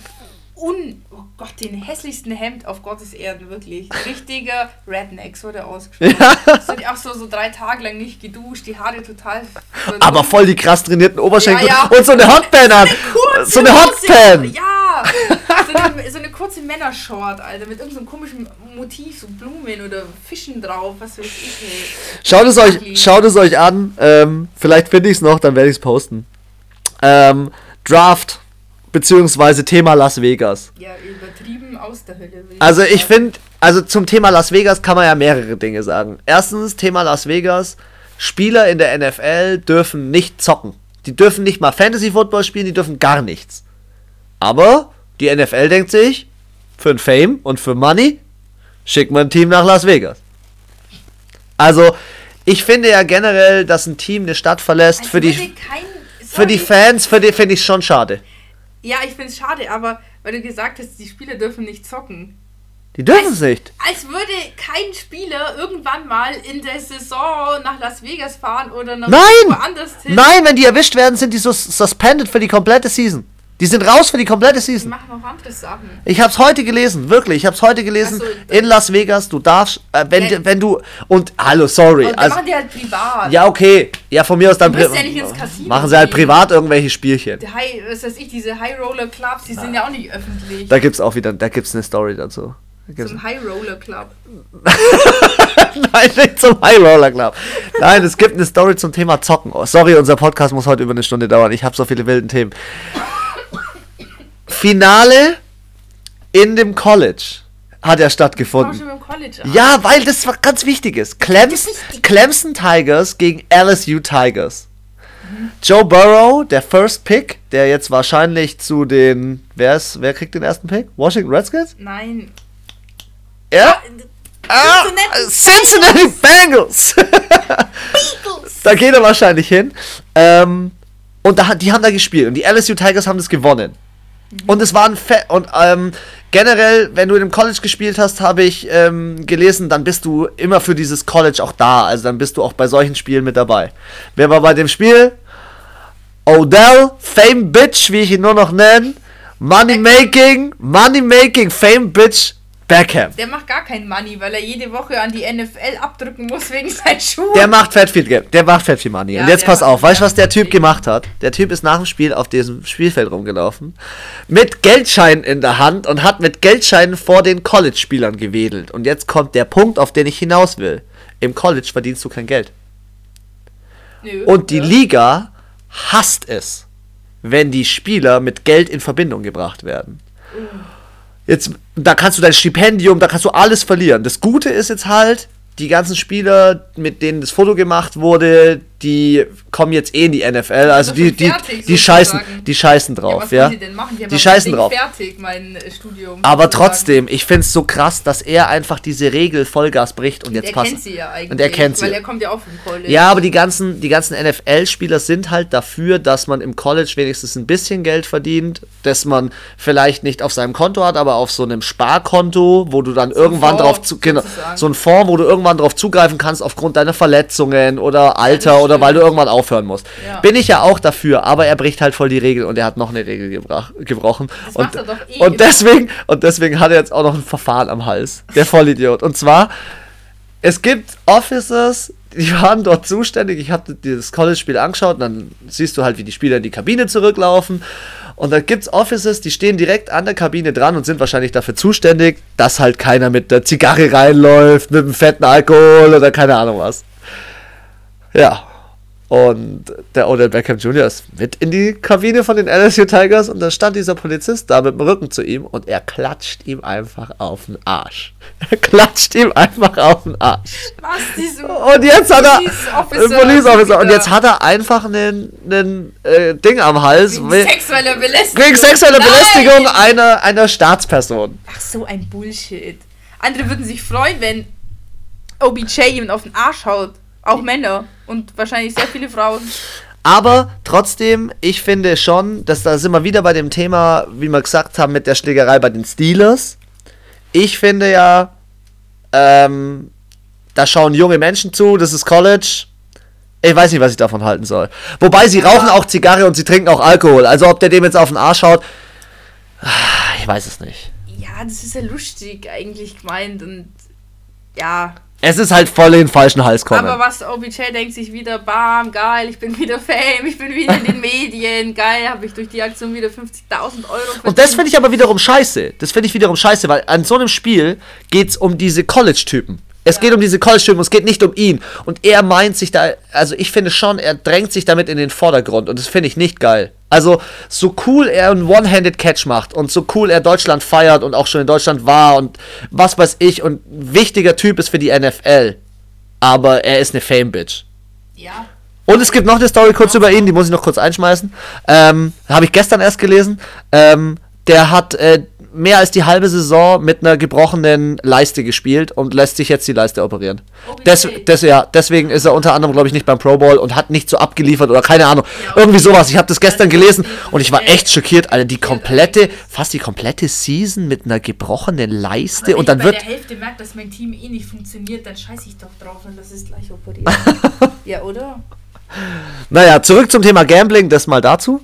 un oh Gott, den hässlichsten Hemd auf Gottes Erden, wirklich. Richtiger Redneck, so der ausgesprochen. So, die auch so, so drei Tage lang nicht geduscht, die Haare total. Aber voll die krass trainierten Oberschenkel Ja, ja. und so eine Hotpan an. So eine. Hotpan. Ja! So eine, so eine kurze Männershort, Alter, mit irgendeinem komischen Motiv, so Blumen oder Fischen drauf, was weiß ich. Ey. Schaut es euch, schaut es euch an. Ähm, vielleicht finde ich es noch, dann werde ich es posten. Ähm, Draft beziehungsweise Thema Las Vegas. Ja, übertrieben aus der Hölle. Also ich finde, also zum Thema Las Vegas kann man ja mehrere Dinge sagen. Erstens, Thema Las Vegas, Spieler in der NFL dürfen nicht zocken. Die dürfen nicht mal Fantasy Football spielen, die dürfen gar nichts. Aber die NFL denkt sich, für ein Fame und für Money schicken wir ein Team nach Las Vegas. Also, ich finde ja generell, dass ein Team eine Stadt verlässt Als für die kein, für die. Fans, für die finde ich schon schade. Ja, ich finde es schade, aber weil du gesagt hast, die Spieler dürfen nicht zocken. Die dürfen es nicht. Als würde kein Spieler irgendwann mal in der Saison nach Las Vegas fahren oder nach Nein! woanders hin. Nein, wenn die erwischt werden, sind die so suspended für die komplette Season. Die sind raus für die komplette Die Season. machen auch andere Sachen. Ich hab's heute gelesen, wirklich. Ich hab's heute gelesen. So, in Las Vegas, du darfst, äh, wenn, Ja. wenn du und hallo, sorry. Und Also, machen die halt privat. ja, okay. Ja, von mir aus dann Du musst pri- ja machen sie halt privat irgendwelche Spielchen. Die High, was weiß ich, diese High Roller Clubs, die sind ja auch nicht öffentlich. Da gibt's auch wieder, da gibt's eine Story dazu. Da Zum High Roller Club. Nein, nicht zum High Roller Club. Nein, es gibt eine Story zum Thema Zocken. Oh, sorry, unser Podcast muss heute über eine Stunde dauern. Ich habe so viele wilden Themen. Finale in dem College hat Fangen stattgefunden. College an. Ja, weil das was ganz wichtig ist. Clems, Clemson Tigers gegen LSU Tigers. Joe Burrow, der First Pick, der jetzt wahrscheinlich zu den. Wer ist, wer kriegt den ersten Pick? Washington Redskins? Nein. Ja? Ah, Cincinnati Cincinnati Bengals! da geht er wahrscheinlich hin. Ähm, und da, die haben da gespielt und die LSU Tigers haben das gewonnen. Und es war ein Fe und ähm, generell, wenn du in einem College gespielt hast, habe ich ähm, gelesen, dann bist du immer für dieses College auch da. Also dann bist du auch bei solchen Spielen mit dabei. Wer war bei dem Spiel? Odell, Fame Bitch, wie ich ihn nur noch nenne. Money Making, Money Making, Fame Bitch, Beckham. Der macht gar kein Money, weil er jede Woche an die NFL abdrücken muss wegen seinen Schuhen. Der macht fett viel. Der macht fett viel Money. Ja, und jetzt pass auf, weißt du, was der Typ gemacht hat? Der Typ ist nach dem Spiel auf diesem Spielfeld rumgelaufen, mit Geldscheinen in der Hand und hat mit Geldscheinen vor den College-Spielern gewedelt. Und jetzt kommt der Punkt, auf den ich hinaus will. Im College verdienst du kein Geld. Nö, Und die ja. Liga hasst es, wenn die Spieler mit Geld in Verbindung gebracht werden. Jetzt, da kannst du dein Stipendium, da kannst du alles verlieren. Das Gute ist jetzt halt, die ganzen Spieler, mit denen das Foto gemacht wurde, die kommen jetzt eh in die NFL, also doch die, fertig, die scheißen, die scheißen Ja, drauf, was ja. wollen die denn machen? Die, scheißen drauf. fertig, äh, Studium. Aber trotzdem, ich find's so krass, dass er einfach diese Regel Vollgas bricht und jetzt er passt. kennt sie ja eigentlich. Und er kennt sie. Weil er kommt ja auch vom College. Ja, aber die ganzen, die ganzen NFL-Spieler sind halt dafür, dass man im College wenigstens ein bisschen Geld verdient, dass man vielleicht nicht auf seinem Konto hat, aber auf so einem Sparkonto, wo du dann irgendwann Fonds, drauf zu, genau, so ein Fonds, wo du irgendwann drauf zugreifen kannst aufgrund deiner Verletzungen oder Alter oder stimmt. weil du irgendwann aufhören musst. Ja. Bin ich ja auch dafür, aber er bricht halt voll die Regel und er hat noch eine Regel gebrach, gebrochen. Das und, macht er doch eh und deswegen und deswegen hat er jetzt auch noch ein Verfahren am Hals. Der Vollidiot. Und zwar es gibt Officers, die waren dort zuständig. Ich hatte dieses College-Spiel angeschaut und dann siehst du halt, wie die Spieler in die Kabine zurücklaufen. Und dann gibt es Officers, die stehen direkt an der Kabine dran und sind wahrscheinlich dafür zuständig, dass halt keiner mit der Zigarre reinläuft, mit dem fetten Alkohol oder keine Ahnung was. Ja. Und der Odell Beckham Jr. ist mit in die Kabine von den LSU Tigers und da stand dieser Polizist da mit dem Rücken zu ihm und er klatscht ihm einfach auf den Arsch. Er klatscht ihm einfach auf den Arsch. Was, diese Und jetzt hat er. Police Officer Police Officer. Und jetzt hat er einfach einen, einen äh, Ding am Hals. Wegen we- sexueller Belästigung. Wegen sexueller! Belästigung einer, einer Staatsperson. Ach, so ein Bullshit. Andere würden sich freuen, wenn OBJ ihm auf den Arsch haut. Auch Männer. Und wahrscheinlich sehr viele Frauen. Aber trotzdem, ich finde schon, dass da sind wir wieder bei dem Thema, wie wir gesagt haben, mit der Schlägerei bei den Steelers. Ich finde ja, ähm, da schauen junge Menschen zu, das ist College. Ich weiß nicht, was ich davon halten soll. Wobei, sie rauchen auch Zigarre und sie trinken auch Alkohol. Also ob der dem jetzt auf den Arsch haut, ah, ich weiß es nicht. Ja, das ist ja lustig eigentlich gemeint. Und ja. Es ist halt voll in den falschen Hals kommen. Aber was OBJ denkt sich wieder, bam, geil, ich bin wieder Fame, ich bin wieder in den Medien, geil, habe ich durch die Aktion wieder 50.000 Euro verdient. Und das finde ich aber wiederum scheiße. Das finde ich wiederum scheiße, weil an so einem Spiel geht es um diese College-Typen. Es Ja. geht um diese College-Typen, es geht nicht um ihn. Und er meint sich da, also ich finde schon, er drängt sich damit in den Vordergrund und das finde ich nicht geil. Also, so cool er einen One-Handed Catch macht und so cool er Deutschland feiert und auch schon in Deutschland war und was weiß ich und wichtiger Typ ist für die NFL. Aber er ist eine Fame-Bitch. Ja. Und es gibt noch eine Story kurz über ihn, die muss ich noch kurz einschmeißen. Ähm, Habe ich gestern erst gelesen. Ähm, der hat äh, mehr als die halbe Saison mit einer gebrochenen Leiste gespielt und lässt sich jetzt die Leiste operieren. Des, des, ja, deswegen ist er unter anderem, glaube ich, nicht beim Pro Bowl und hat nicht so abgeliefert oder keine Ahnung. Irgendwie sowas. Ich habe das gestern Also, gelesen und ich war echt schockiert. Alter, die komplette, fast die komplette Season mit einer gebrochenen Leiste Wenn und ich dann bei wird. der Hälfte merkt, dass mein Team eh nicht funktioniert, dann scheiße ich doch drauf und das ist gleich operiert. ja, oder? Naja, zurück zum Thema Gambling, das mal dazu.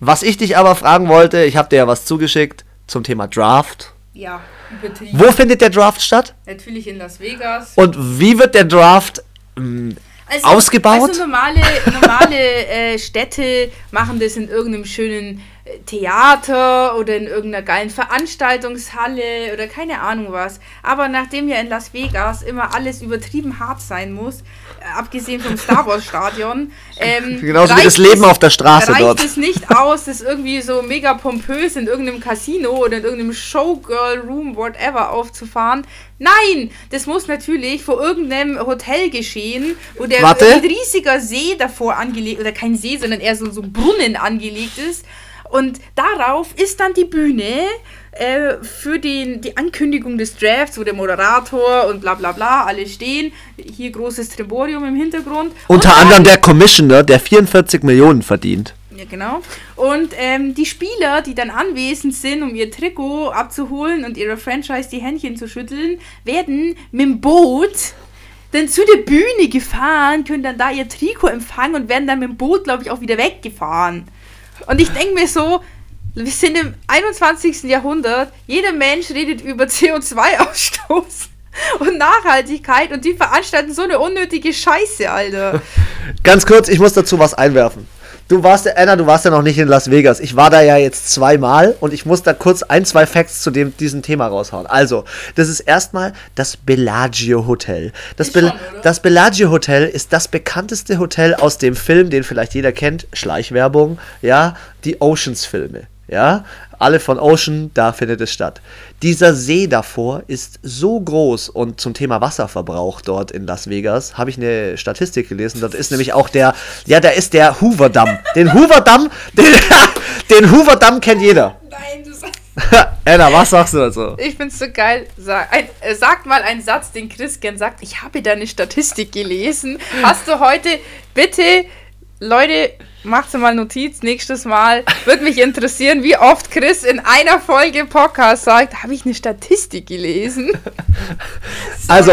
Was ich dich aber fragen wollte, ich habe dir ja was zugeschickt zum Thema Draft. Ja, übertrieben. Wo findet der Draft statt? Natürlich in Las Vegas. Und wie wird der Draft ähm, Also, ausgebaut? Also normale, normale äh, Städte machen das in irgendeinem schönen Theater oder in irgendeiner geilen Veranstaltungshalle oder keine Ahnung was. Aber nachdem ja in Las Vegas immer alles übertrieben hart sein muss, äh, abgesehen vom Star Wars Stadion, ähm, Genauso wie das Leben es- auf der Straße reicht dort. es nicht aus, das irgendwie so mega pompös in irgendeinem Casino oder in irgendeinem Showgirl-Room, whatever, aufzufahren. Nein, das muss natürlich vor irgendeinem Hotel geschehen, wo der Warte. riesiger See davor angelegt, oder kein See, sondern eher so, so ein Brunnen angelegt ist. Und darauf ist dann die Bühne äh, für den, die Ankündigung des Drafts, wo der Moderator und bla bla bla alle stehen. Hier großes Triborium im Hintergrund. Unter Und anderem der Commissioner, der 44 Millionen verdient. ja, genau. Und ähm, die Spieler, die dann anwesend sind, um ihr Trikot abzuholen und ihrer Franchise die Händchen zu schütteln, werden mit dem Boot dann zu der Bühne gefahren, können dann da ihr Trikot empfangen und werden dann mit dem Boot, glaube ich, auch wieder weggefahren. Und ich denke mir so, wir sind im 21. Jahrhundert, jeder Mensch redet über CO2-Ausstoß und Nachhaltigkeit und die veranstalten so eine unnötige Scheiße, Alter. Ganz kurz, ich muss dazu was einwerfen. Du warst ja, Anna, du warst ja noch nicht in Las Vegas. Ich war da ja jetzt zweimal und ich muss da kurz ein, zwei Facts zu dem, diesem Thema raushauen. Also, das ist erstmal das Bellagio Hotel. Das, Bel schon, das Bellagio Hotel ist das bekannteste Hotel aus dem Film, den vielleicht jeder kennt. Schleichwerbung, ja, die Oceans-Filme. Ja, alle von Ocean, da findet es statt. Dieser See davor ist so groß und zum Thema Wasserverbrauch dort in Las Vegas habe ich eine Statistik gelesen. Dort ist nämlich auch der, ja, da ist der Hoover-Damm. Den Hoover-Damm, den, den Hoover-Damm kennt jeder. Nein, du sagst. Anna, was sagst du dazu? Ich find's so geil. Sag, ein, äh, sag mal einen Satz, den Chris gern sagt. Ich habe deine Statistik gelesen. Hast du heute bitte, Leute, macht mal Notiz nächstes Mal. Würde mich interessieren, wie oft Chris in einer Folge Podcast sagt, habe ich eine Statistik gelesen. Also,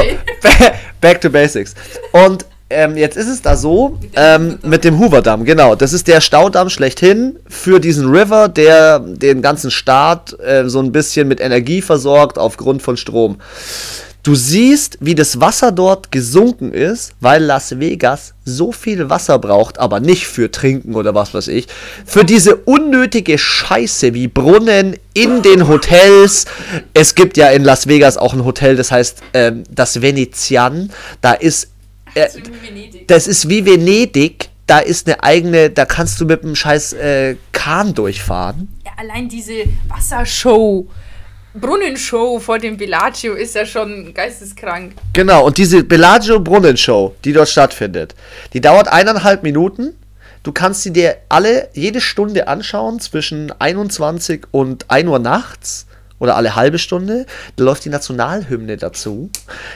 back to basics. Und ähm, jetzt ist es da so, ähm, mit dem Hoover-Damm, genau. Das ist der Staudamm schlechthin für diesen River, der den ganzen Staat äh, so ein bisschen mit Energie versorgt aufgrund von Strom. Du siehst, wie das Wasser dort gesunken ist, weil Las Vegas so viel Wasser braucht, aber nicht für Trinken oder was weiß ich. Für diese unnötige Scheiße wie Brunnen in den Hotels. Es gibt ja in Las Vegas auch ein Hotel, das heißt ähm, das Venezian. Da ist äh, das ist wie Venedig. Da ist eine eigene, da kannst du mit einem scheiß äh, Kahn durchfahren. Ja, allein diese Wassershow, Brunnenshow vor dem Bellagio ist ja schon geisteskrank. Genau, und diese Bellagio Brunnenshow, die dort stattfindet, die dauert eineinhalb Minuten. Du kannst sie dir alle jede Stunde anschauen, zwischen 21 und 1 Uhr nachts oder alle halbe Stunde. Da läuft die Nationalhymne dazu.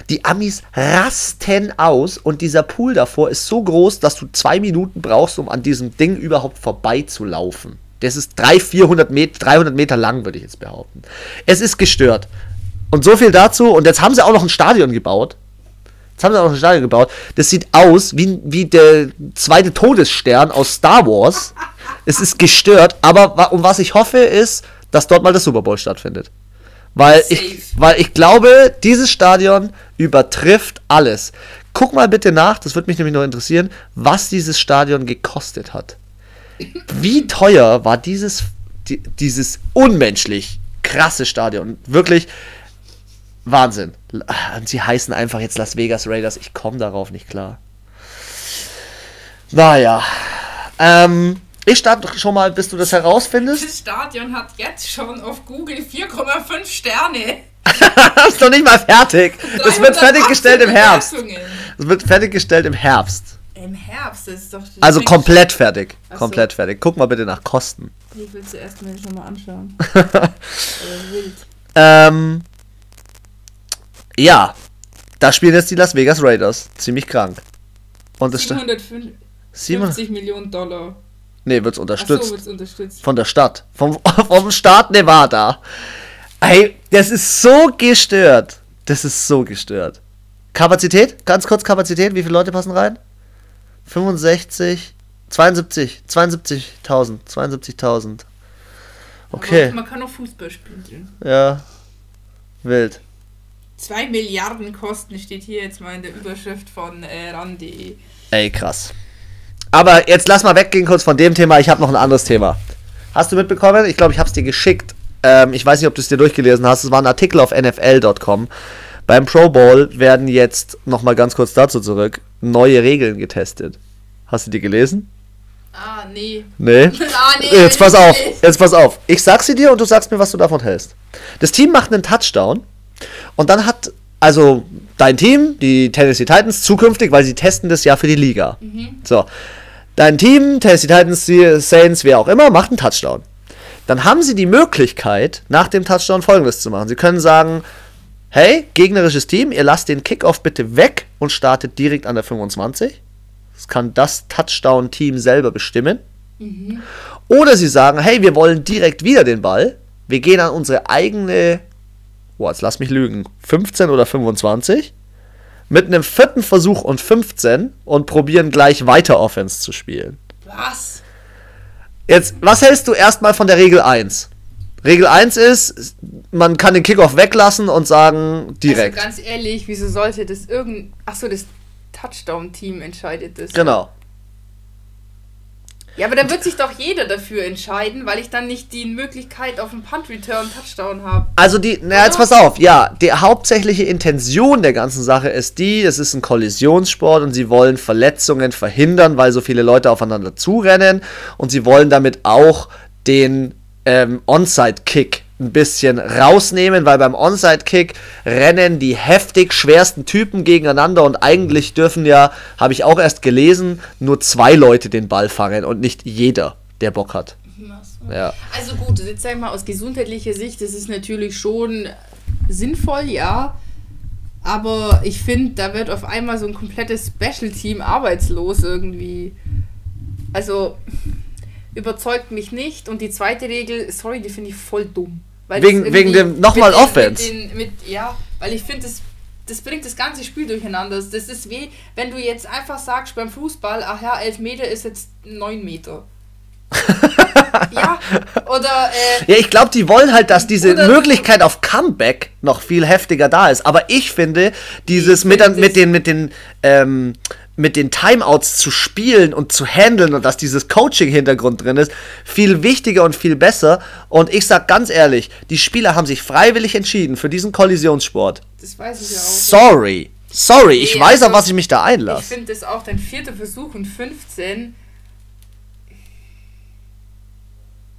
Die Amis rasten aus und dieser Pool davor ist so groß, dass du zwei Minuten brauchst, um an diesem Ding überhaupt vorbeizulaufen. Das ist 300, 400 Meter, 300 Meter lang, würde ich jetzt behaupten. Es ist gestört. Und so viel dazu. Und jetzt haben sie auch noch ein Stadion gebaut. Jetzt haben sie auch noch ein Stadion gebaut. Das sieht aus wie, wie der zweite Todesstern aus Star Wars. Es ist gestört. Aber um was ich hoffe, ist, dass dort mal der Super Bowl stattfindet. Weil ich, weil ich glaube, dieses Stadion übertrifft alles. Guck mal bitte nach, das würde mich nämlich noch interessieren, was dieses Stadion gekostet hat. Wie teuer war dieses, die, dieses unmenschlich krasse Stadion? Wirklich Wahnsinn. Und sie heißen einfach jetzt Las Vegas Raiders. Ich komme darauf nicht klar. Naja. Ähm, ich starte doch schon mal, bis du das herausfindest. Das Stadion hat jetzt schon auf Google 4,5 Sterne. Das ist noch nicht mal fertig. Das wird 318 fertiggestellt im Herbst. Das wird fertiggestellt im Herbst. Im Herbst, das ist doch. das Also komplett fertig. Ach so. Komplett fertig. Guck mal bitte nach Kosten. Ich will zuerst mir schon mal anschauen. wild. Ähm, ja. Da spielen jetzt die Las Vegas Raiders. Ziemlich krank. Und das sta- 750 Simon? Millionen Dollar. Nee, wird's unterstützt. wird unterstützt. Von der Stadt. Vom, vom Staat Nevada. Ey, das ist so gestört. Das ist so gestört. Kapazität? Ganz kurz Kapazität. Wie viele Leute passen rein? 65, 72, 72.000. 72.000. Okay, Aber man kann auch Fußball spielen ja. Wild. 2 Milliarden Kosten steht hier jetzt mal in der Überschrift von äh, ran.de. Ey, krass. Aber jetzt lass mal weggehen kurz von dem Thema. Ich habe noch ein anderes Thema. Hast du mitbekommen? Ich glaube, ich habe es dir geschickt. Ähm, ich weiß nicht, ob du es dir durchgelesen hast. Es war ein Artikel auf NFL.com. Beim Pro Bowl werden jetzt, noch mal ganz kurz dazu zurück, neue Regeln getestet. Hast du die gelesen? Ah, nee. Nee. Ah, nee. Jetzt pass auf, jetzt pass auf. Ich sag sie dir und du sagst mir, was du davon hältst. Das Team macht einen Touchdown und dann hat also dein Team, die Tennessee Titans, zukünftig, weil sie testen das ja für die Liga. So, dein Team, Tennessee Titans, Saints, wer auch immer, macht einen Touchdown. Dann haben sie die Möglichkeit, nach dem Touchdown folgendes zu machen. Sie können sagen, hey, gegnerisches Team, ihr lasst den Kickoff bitte weg und startet direkt an der 25. Das kann das Touchdown-Team selber bestimmen. Oder sie sagen, hey, wir wollen direkt wieder den Ball. Wir gehen an unsere eigene, boah, jetzt lass mich lügen, 15 oder 25. Mit einem vierten Versuch und 15 und probieren gleich weiter Offense zu spielen. Was? Jetzt, was hältst du erstmal von der Regel 1? Regel 1 ist, man kann den Kickoff weglassen und sagen direkt. Also ganz ehrlich, wieso sollte das irgend. Achso, das Touchdown-Team entscheidet das. genau. Ja, aber da wird sich doch jeder dafür entscheiden, weil ich dann nicht die Möglichkeit auf einen Punt-Return-Touchdown habe. Also die, na jetzt pass auf, ja, die hauptsächliche Intention der ganzen Sache ist die, es ist ein Kollisionssport und sie wollen Verletzungen verhindern, weil so viele Leute aufeinander zurennen und sie wollen damit auch den ähm, Onside-Kick ein bisschen rausnehmen, weil beim Onside-Kick rennen die heftig schwersten Typen gegeneinander und eigentlich dürfen ja, habe ich auch erst gelesen, nur zwei Leute den Ball fangen und nicht jeder, der Bock hat. Ja. Also gut, jetzt sag ich mal aus gesundheitlicher Sicht, das ist natürlich schon sinnvoll, ja. Aber ich finde, da wird auf einmal so ein komplettes Special-Team arbeitslos irgendwie. Also überzeugt mich nicht. Und die zweite Regel, sorry, die finde ich voll dumm. wegen, wegen dem nochmal Offense. Mit den, mit, ja, weil ich finde, das, das bringt das ganze Spiel durcheinander. Das ist wie, wenn du jetzt einfach sagst beim Fußball, ach ja, 11 Meter ist jetzt 9 Meter. ja, oder. Äh, ja, ich glaube, die wollen halt, dass diese Möglichkeit auf Comeback noch viel heftiger da ist. Aber ich finde, dieses mit, mit den, mit den, ähm, mit den Timeouts zu spielen und zu handeln und dass dieses Coaching-Hintergrund drin ist, viel wichtiger und viel besser. Und ich sag ganz ehrlich, die Spieler haben sich freiwillig entschieden für diesen Kollisionssport. Das weiß ich ja auch. Sorry. Sorry, ich nee, weiß, also, auf was ich mich da einlasse. Ich finde das auch dein vierter Versuch und 15.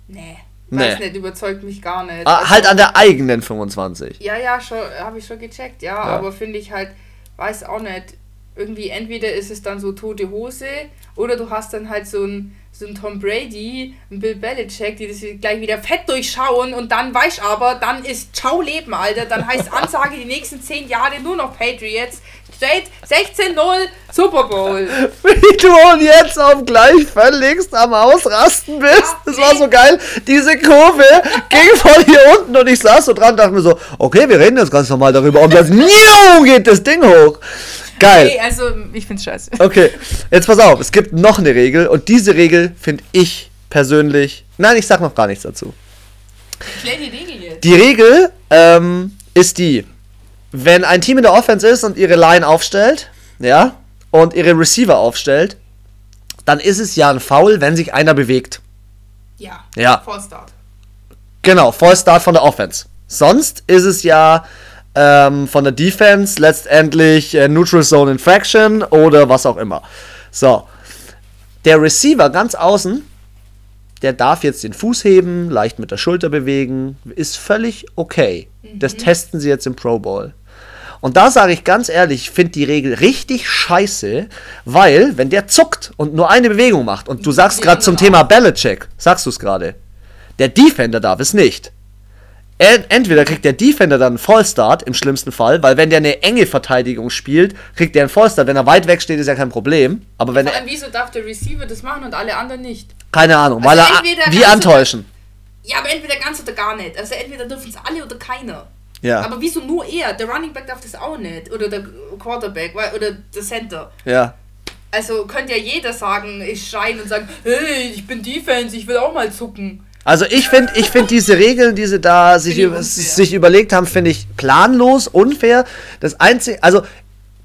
Nee. Weiß nee. nicht, überzeugt mich gar nicht. Ah, also, halt an der eigenen 25. Ja, ja, schon, habe ich schon gecheckt, ja, ja. aber finde ich halt, weiß auch nicht irgendwie entweder ist es dann so tote Hose oder du hast dann halt so ein so ein Tom Brady, ein Bill Belichick, die das gleich wieder fett durchschauen und dann weißt aber, dann ist Ciao Leben, Alter. Dann heißt Ansage die nächsten zehn Jahre nur noch Patriots. Straight 16-0 Super Bowl. Wie du und jetzt auf gleich völligst am Ausrasten bist. Ja, das nee. war so geil. Diese Kurve ging von hier unten und ich saß so dran und dachte mir so, okay, wir reden jetzt ganz normal darüber. Und dann geht das Ding hoch. Geil. Okay, also ich find's scheiße. Okay, jetzt pass auf, es gibt noch eine Regel und diese Regel finde ich persönlich. Nein, ich sag noch gar nichts dazu. Klär die Regel jetzt. Die Regel ähm, ist die, wenn ein Team in der Offense ist und ihre Line aufstellt, ja, und ihre Receiver aufstellt, dann ist es ja ein Foul, wenn sich einer bewegt. Ja. Ja. Vollstart. Genau, Vollstart von der Offense. Sonst ist es ja ähm, von der Defense letztendlich äh, Neutral Zone Infraction oder was auch immer. So, der Receiver ganz außen, der darf jetzt den Fuß heben, leicht mit der Schulter bewegen, ist völlig okay. Mhm. Das testen sie jetzt im Pro Bowl. Und da sage ich ganz ehrlich, ich finde die Regel richtig scheiße, weil, wenn der zuckt und nur eine Bewegung macht, und du sagst gerade zum Thema Belichick, sagst du es gerade, der Defender darf es nicht entweder kriegt der Defender dann einen Fallstart im schlimmsten Fall, weil wenn der eine enge Verteidigung spielt, kriegt der einen Fallstart. Wenn er weit weg steht, ist ja kein Problem. Aber wenn Vor allem, wieso darf der Receiver das machen und alle anderen nicht? Keine Ahnung, also weil er wie antäuschen. Ja, aber entweder ganz oder gar nicht. Also entweder dürfen es alle oder keiner. Ja. Aber wieso nur er? Der Running Back darf das auch nicht. Oder der Quarterback oder der Center. Ja. Also könnte ja jeder sagen, ich schreien und sagen, hey, ich bin Defense, ich will auch mal zucken. Also ich finde ich find diese Regeln, die sie da sich, sich überlegt haben, finde ich planlos, unfair. Das einzige, also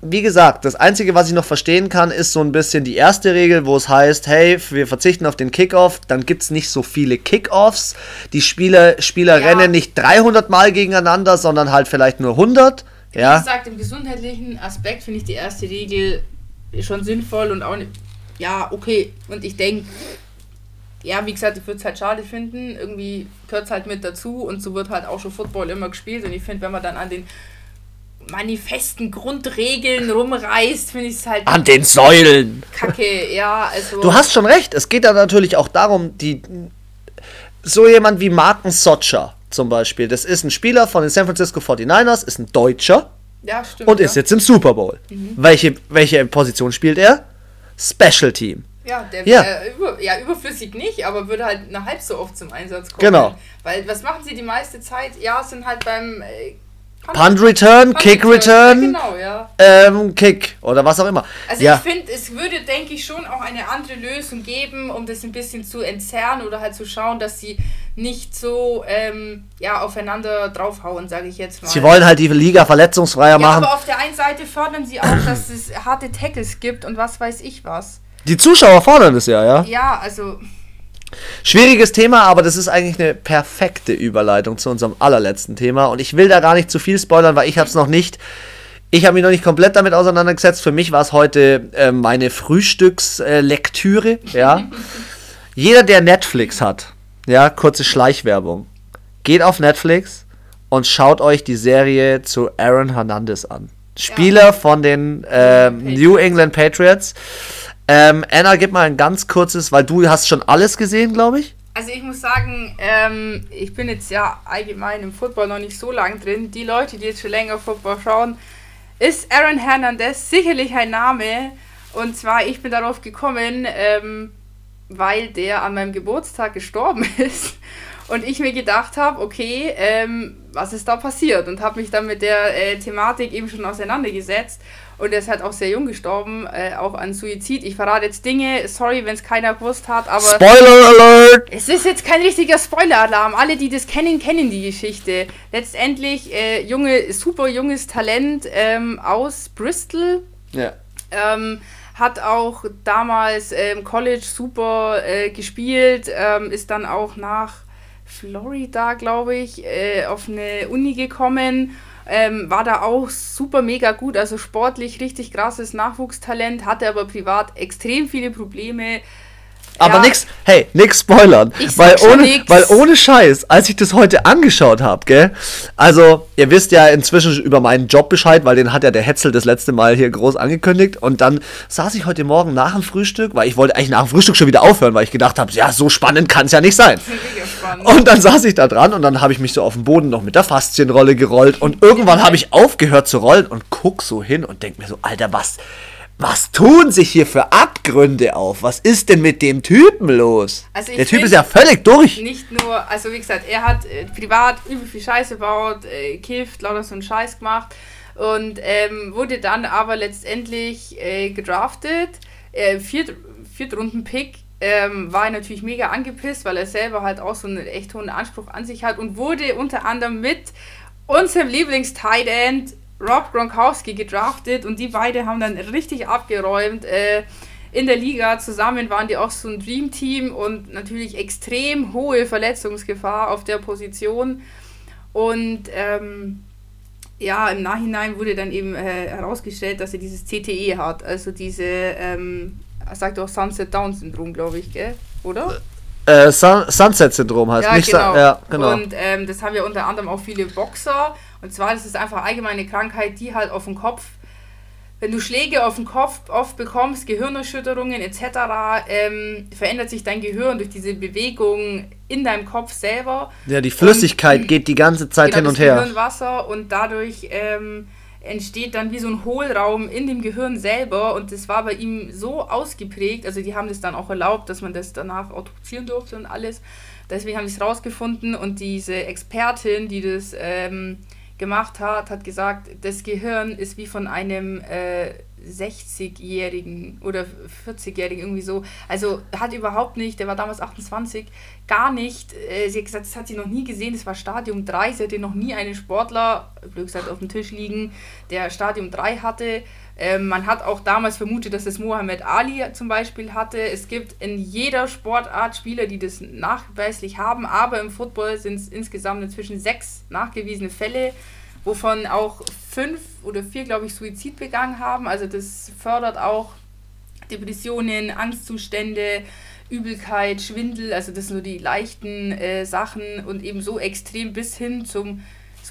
wie gesagt, das Einzige, was ich noch verstehen kann, ist so ein bisschen die erste Regel, wo es heißt, hey, wir verzichten auf den Kickoff, dann gibt es nicht so viele Kickoffs. Die Spieler, Spieler ja. rennen nicht 300 Mal gegeneinander, sondern halt vielleicht nur 100. Ja. Wie gesagt, im gesundheitlichen Aspekt finde ich die erste Regel schon sinnvoll und auch nicht, ja, okay. Und ich denke, ja, wie gesagt, ich würde es halt schade finden. Irgendwie gehört es halt mit dazu und so wird halt auch schon Football immer gespielt. Und ich finde, wenn man dann an den manifesten Grundregeln rumreißt, finde ich es halt. An den Säulen! Kacke, ja, also. Du hast schon recht. Es geht da natürlich auch darum, die. So jemand wie Marken Socha zum Beispiel. Das ist ein Spieler von den San Francisco 49ers, ist ein Deutscher. Ja, stimmt. Und ja. ist jetzt im Super Bowl. Mhm. Welche, welche Position spielt er? Special Team. Ja, der ja. Über, ja, überflüssig nicht, aber würde halt eine halb so oft zum Einsatz kommen. Genau. Weil was machen sie die meiste Zeit? Ja, sind halt beim äh, Punt, Return, Punt Kick Return, Return genau, ja. Ähm, Kick oder was auch immer. Also ja. ich finde, es würde, denke ich, schon auch eine andere Lösung geben, um das ein bisschen zu entzerren oder halt zu schauen, dass sie nicht so ähm, ja, aufeinander draufhauen, sage ich jetzt mal. Sie wollen halt die Liga verletzungsfreier ja, machen. Aber auf der einen Seite fördern sie auch, dass es harte Tackles gibt und was weiß ich was. Die Zuschauer fordern es ja, ja? Ja, also. Schwieriges Thema, aber das ist eigentlich eine perfekte Überleitung zu unserem allerletzten Thema. Und ich will da gar nicht zu viel spoilern, weil ich habe es noch nicht. Ich habe mich noch nicht komplett damit auseinandergesetzt. Für mich war es heute äh, meine Frühstückslektüre. Äh, ja. Jeder, der Netflix hat, ja, kurze Schleichwerbung. Geht auf Netflix und schaut euch die Serie zu Aaron Hernandez an. Spieler ja. von den ähm, New England Patriots. Ähm, Anna, gib mal ein ganz kurzes, weil du hast schon alles gesehen, glaube ich. Also ich muss sagen, ähm, ich bin jetzt ja allgemein im Football noch nicht so lang drin. Die Leute, die jetzt schon länger Football schauen, ist Aaron Hernandez sicherlich ein Name. Und zwar, ich bin darauf gekommen, ähm, weil der an meinem Geburtstag gestorben ist. Und ich mir gedacht habe, okay, ähm, was ist da passiert? Und habe mich dann mit der äh, Thematik eben schon auseinandergesetzt. Und er ist halt auch sehr jung gestorben, äh, auch an Suizid. Ich verrate jetzt Dinge, sorry, wenn es keiner gewusst hat, aber. Spoiler Alert! Es ist jetzt kein richtiger Spoiler-Alarm. Alle, die das kennen, kennen die Geschichte. Letztendlich, äh, junge, super junges Talent ähm, aus Bristol. Ja. Ähm, hat auch damals im ähm, College super äh, gespielt, ähm, ist dann auch nach Florida, glaube ich, äh, auf eine Uni gekommen ähm, war da auch super mega gut, also sportlich richtig krasses Nachwuchstalent, hatte aber privat extrem viele Probleme, aber ja. nix, hey, nix spoilern. Ich weil ohne, nix. weil ohne Scheiß, als ich das heute angeschaut habe, gell, also ihr wisst ja inzwischen über meinen Job Bescheid, weil den hat ja der Hetzel das letzte Mal hier groß angekündigt und dann saß ich heute Morgen nach dem Frühstück, weil ich wollte eigentlich nach dem Frühstück schon wieder aufhören, weil ich gedacht habe, ja, so spannend kann es ja nicht sein. Und dann saß ich da dran und dann habe ich mich so auf dem Boden noch mit der Faszienrolle gerollt und irgendwann habe ich aufgehört zu rollen und guck so hin und denk mir so, Alter, was was tun sich hier für Abgründe auf? Was ist denn mit dem Typen los? Also der Typ ist ja völlig durch. Nicht nur, also wie gesagt, er hat äh, privat übel viel Scheiße gebaut, äh, kifft, lauter so einen Scheiß gemacht und ähm, wurde dann aber letztendlich äh, gedraftet. Äh, Viert, Viertrunden-Pick ähm, war er natürlich mega angepisst, weil er selber halt auch so einen echt hohen Anspruch an sich hat und wurde unter anderem mit unserem Lieblings-Tight End Rob Gronkowski gedraftet und die beide haben dann richtig abgeräumt. Äh, in der Liga zusammen waren die auch so ein Dream-Team und natürlich extrem hohe Verletzungsgefahr auf der Position. Und ähm, ja, im Nachhinein wurde dann eben äh, herausgestellt, dass er dieses CTE hat, also diese, ähm, er sagt auch Sunset Down Syndrom, glaube ich, gell? oder? Äh, Sun Sunset Syndrom heißt ja, nicht genau. ja, genau. Und ähm, das haben ja unter anderem auch viele Boxer und zwar, das ist einfach allgemeine Krankheit, die halt auf den Kopf, wenn du Schläge auf den Kopf oft bekommst, Gehirnerschütterungen etc., ähm, verändert sich dein Gehirn durch diese Bewegung in deinem Kopf selber. Ja, die Flüssigkeit und, geht die ganze Zeit genau, hin und her. Gehirnwasser und dadurch ähm, entsteht dann wie so ein Hohlraum in dem Gehirn selber und das war bei ihm so ausgeprägt, also die haben das dann auch erlaubt, dass man das danach autopsieren durfte und alles. Deswegen haben sie es rausgefunden und diese Expertin, die das ähm, gemacht hat, hat gesagt, das Gehirn ist wie von einem äh, 60-Jährigen oder 40-Jährigen irgendwie so. Also hat überhaupt nicht, der war damals 28, gar nicht. Äh, sie hat gesagt, das hat sie noch nie gesehen, das war Stadium 3. Sie hatte noch nie einen Sportler, blöd gesagt, auf dem Tisch liegen, der Stadium 3 hatte. Ähm, man hat auch damals vermutet, dass es Mohammed Ali zum Beispiel hatte. Es gibt in jeder Sportart Spieler, die das nachweislich haben, aber im Football sind es insgesamt inzwischen sechs nachgewiesene Fälle, wovon auch fünf oder vier, glaube ich, Suizid begangen haben. Also das fördert auch Depressionen, Angstzustände, Übelkeit, Schwindel, also das sind nur die leichten äh, Sachen und eben so extrem bis hin zum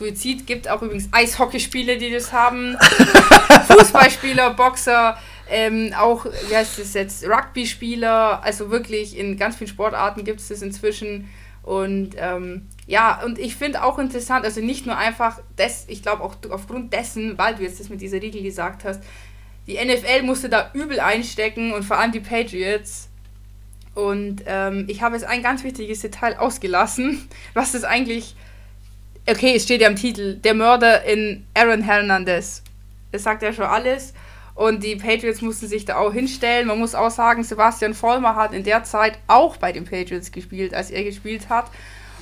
Suizid gibt auch übrigens Eishockeyspiele, die das haben. Fußballspieler, Boxer, ähm, auch, wie heißt das jetzt, Rugby-Spieler. Also wirklich in ganz vielen Sportarten gibt es das inzwischen. Und ähm, ja, und ich finde auch interessant, also nicht nur einfach, das, ich glaube auch aufgrund dessen, weil du jetzt das mit dieser Regel gesagt hast, die NFL musste da übel einstecken und vor allem die Patriots. Und ähm, ich habe jetzt ein ganz wichtiges Detail ausgelassen, was das eigentlich okay, es steht ja im Titel, der Mörder in Aaron Hernandez. Das sagt ja schon alles. Und die Patriots mussten sich da auch hinstellen. Man muss auch sagen, Sebastian Vollmer hat in der Zeit auch bei den Patriots gespielt, als er gespielt hat.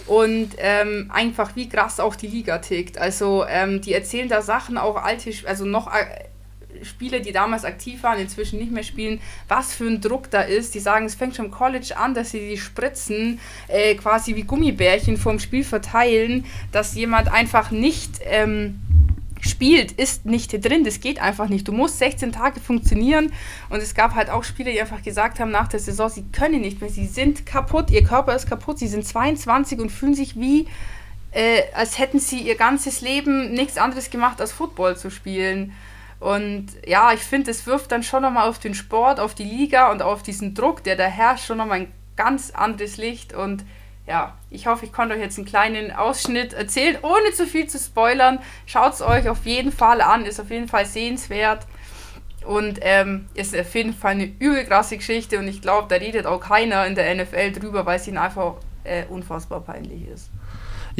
Und ähm, einfach wie krass auch die Liga tickt. Also ähm, die erzählen da Sachen, auch alte, also noch Spieler, die damals aktiv waren, inzwischen nicht mehr spielen, was für ein Druck da ist. Die sagen, es fängt schon im College an, dass sie die Spritzen äh, quasi wie Gummibärchen vom Spiel verteilen, dass jemand einfach nicht ähm, spielt, ist nicht drin. Das geht einfach nicht. Du musst 16 Tage funktionieren. Und es gab halt auch Spieler, die einfach gesagt haben nach der Saison, sie können nicht mehr. Sie sind kaputt, ihr Körper ist kaputt. Sie sind 22 und fühlen sich wie, äh, als hätten sie ihr ganzes Leben nichts anderes gemacht, als Football zu spielen. Und ja, ich finde, es wirft dann schon nochmal auf den Sport, auf die Liga und auf diesen Druck, der da herrscht, schon nochmal ein ganz anderes Licht. Und ja, ich hoffe, ich konnte euch jetzt einen kleinen Ausschnitt erzählen, ohne zu viel zu spoilern. Schaut es euch auf jeden Fall an, ist auf jeden Fall sehenswert. Und ähm, ist auf jeden Fall eine übel krasse Geschichte und ich glaube, da redet auch keiner in der NFL drüber, weil es ihnen einfach äh, unfassbar peinlich ist.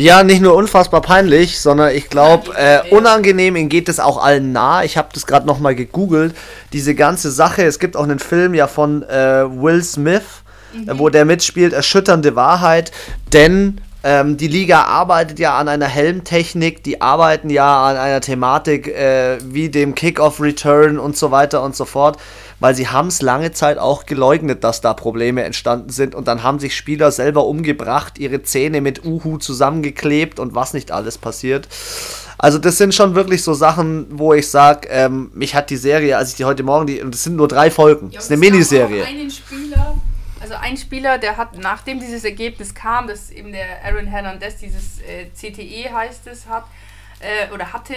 Ja, nicht nur unfassbar peinlich, sondern ich glaube, äh, unangenehm, ihnen geht es auch allen nah. Ich habe das gerade nochmal gegoogelt. Diese ganze Sache, es gibt auch einen Film ja von äh, Will Smith, mhm. wo der mitspielt, Erschütternde Wahrheit, denn ähm, die Liga arbeitet ja an einer Helmtechnik, die arbeiten ja an einer Thematik äh, wie dem Kick-Off-Return und so weiter und so fort weil sie haben es lange Zeit auch geleugnet, dass da Probleme entstanden sind und dann haben sich Spieler selber umgebracht, ihre Zähne mit Uhu zusammengeklebt und was nicht alles passiert. Also das sind schon wirklich so Sachen, wo ich sage, ähm, mich hat die Serie, als ich die heute Morgen, die, und das sind nur drei Folgen, ja, das ist eine Miniserie. Einen Spieler, also ein Spieler, der hat, nachdem dieses Ergebnis kam, dass eben der Aaron Hernandez dieses äh, CTE heißt es, hat, äh, oder hatte,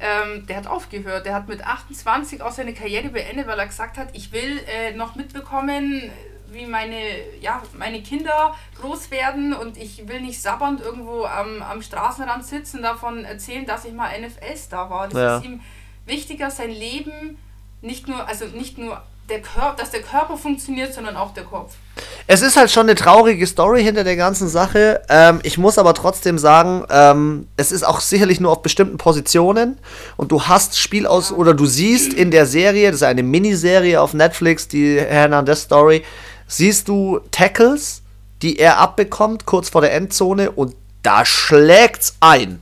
ähm, der hat aufgehört. Der hat mit 28 auch seine Karriere beendet, weil er gesagt hat, ich will äh, noch mitbekommen, wie meine, ja, meine Kinder groß werden und ich will nicht sabbernd irgendwo am, am Straßenrand sitzen, davon erzählen, dass ich mal NFL-Star war. Das ja. ist ihm wichtiger, sein Leben nicht nur, also nicht nur der Körper, dass der Körper funktioniert, sondern auch der Kopf. Es ist halt schon eine traurige Story hinter der ganzen Sache. Ähm, ich muss aber trotzdem sagen, ähm, es ist auch sicherlich nur auf bestimmten Positionen. Und du hast Spiel aus oder du siehst in der Serie, das ist eine Miniserie auf Netflix, die Hernandez Story, siehst du Tackles, die er abbekommt kurz vor der Endzone und da schlägt's ein.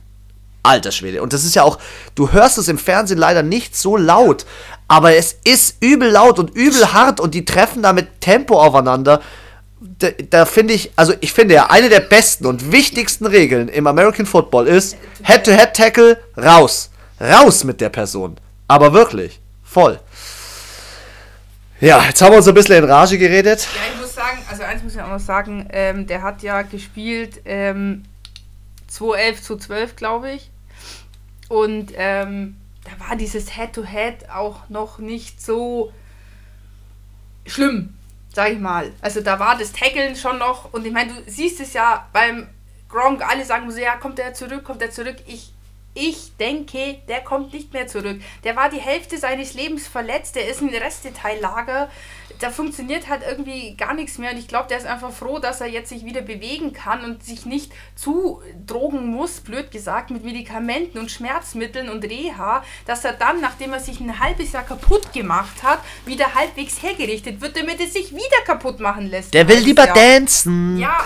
Alter Schwede. Und das ist ja auch, du hörst es im Fernsehen leider nicht so laut, aber es ist übel laut und übel hart und die treffen da mit Tempo aufeinander. Da, da finde ich, also ich finde ja, eine der besten und wichtigsten Regeln im American Football ist Head-to-Head-Tackle raus. Raus mit der Person. Aber wirklich. Voll. Ja, jetzt haben wir uns ein bisschen in Rage geredet. Ja, ich muss sagen, also eins muss ich auch noch sagen, ähm, der hat ja gespielt ähm, 211 zu 12, glaube ich. Und ähm, da war dieses Head-to-Head -Head auch noch nicht so schlimm, sag ich mal. Also da war das Tackeln schon noch, und ich meine, du siehst es ja beim Gronk, alle sagen so, ja, kommt der zurück, kommt der zurück. Ich ich denke, der kommt nicht mehr zurück. Der war die Hälfte seines Lebens verletzt, der ist ein Restdetaillager. Da funktioniert halt irgendwie gar nichts mehr und ich glaube, der ist einfach froh, dass er jetzt sich wieder bewegen kann und sich nicht zudrogen muss, blöd gesagt, mit Medikamenten und Schmerzmitteln und Reha, dass er dann, nachdem er sich ein halbes Jahr kaputt gemacht hat, wieder halbwegs hergerichtet wird, damit er sich wieder kaputt machen lässt. Der will lieber Jahr. dancen. Ja,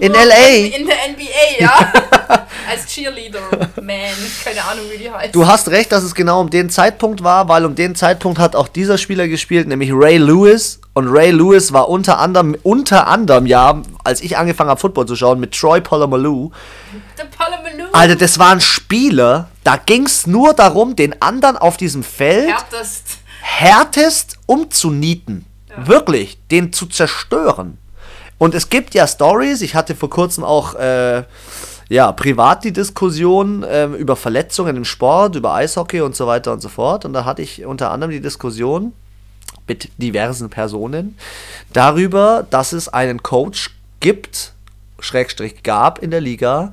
äh, in LA. In der NBA, ja. Als Cheerleader, man keine Ahnung, wie die heißt. Du hast recht, dass es genau um den Zeitpunkt war, weil um den Zeitpunkt hat auch dieser Spieler gespielt, nämlich Ray Lewis. Und Ray Lewis war unter anderem, unter anderem ja, als ich angefangen habe, Football zu schauen, mit Troy Polamalu. Polamalu. Alter, das waren Spieler, da ging es nur darum, den anderen auf diesem Feld härtest, härtest umzunieten. Ja. Wirklich, den zu zerstören. Und es gibt ja Stories, ich hatte vor kurzem auch äh, ja, privat die Diskussion ähm, über Verletzungen im Sport, über Eishockey und so weiter und so fort. Und da hatte ich unter anderem die Diskussion mit diversen Personen darüber, dass es einen Coach gibt, Schrägstrich gab in der Liga,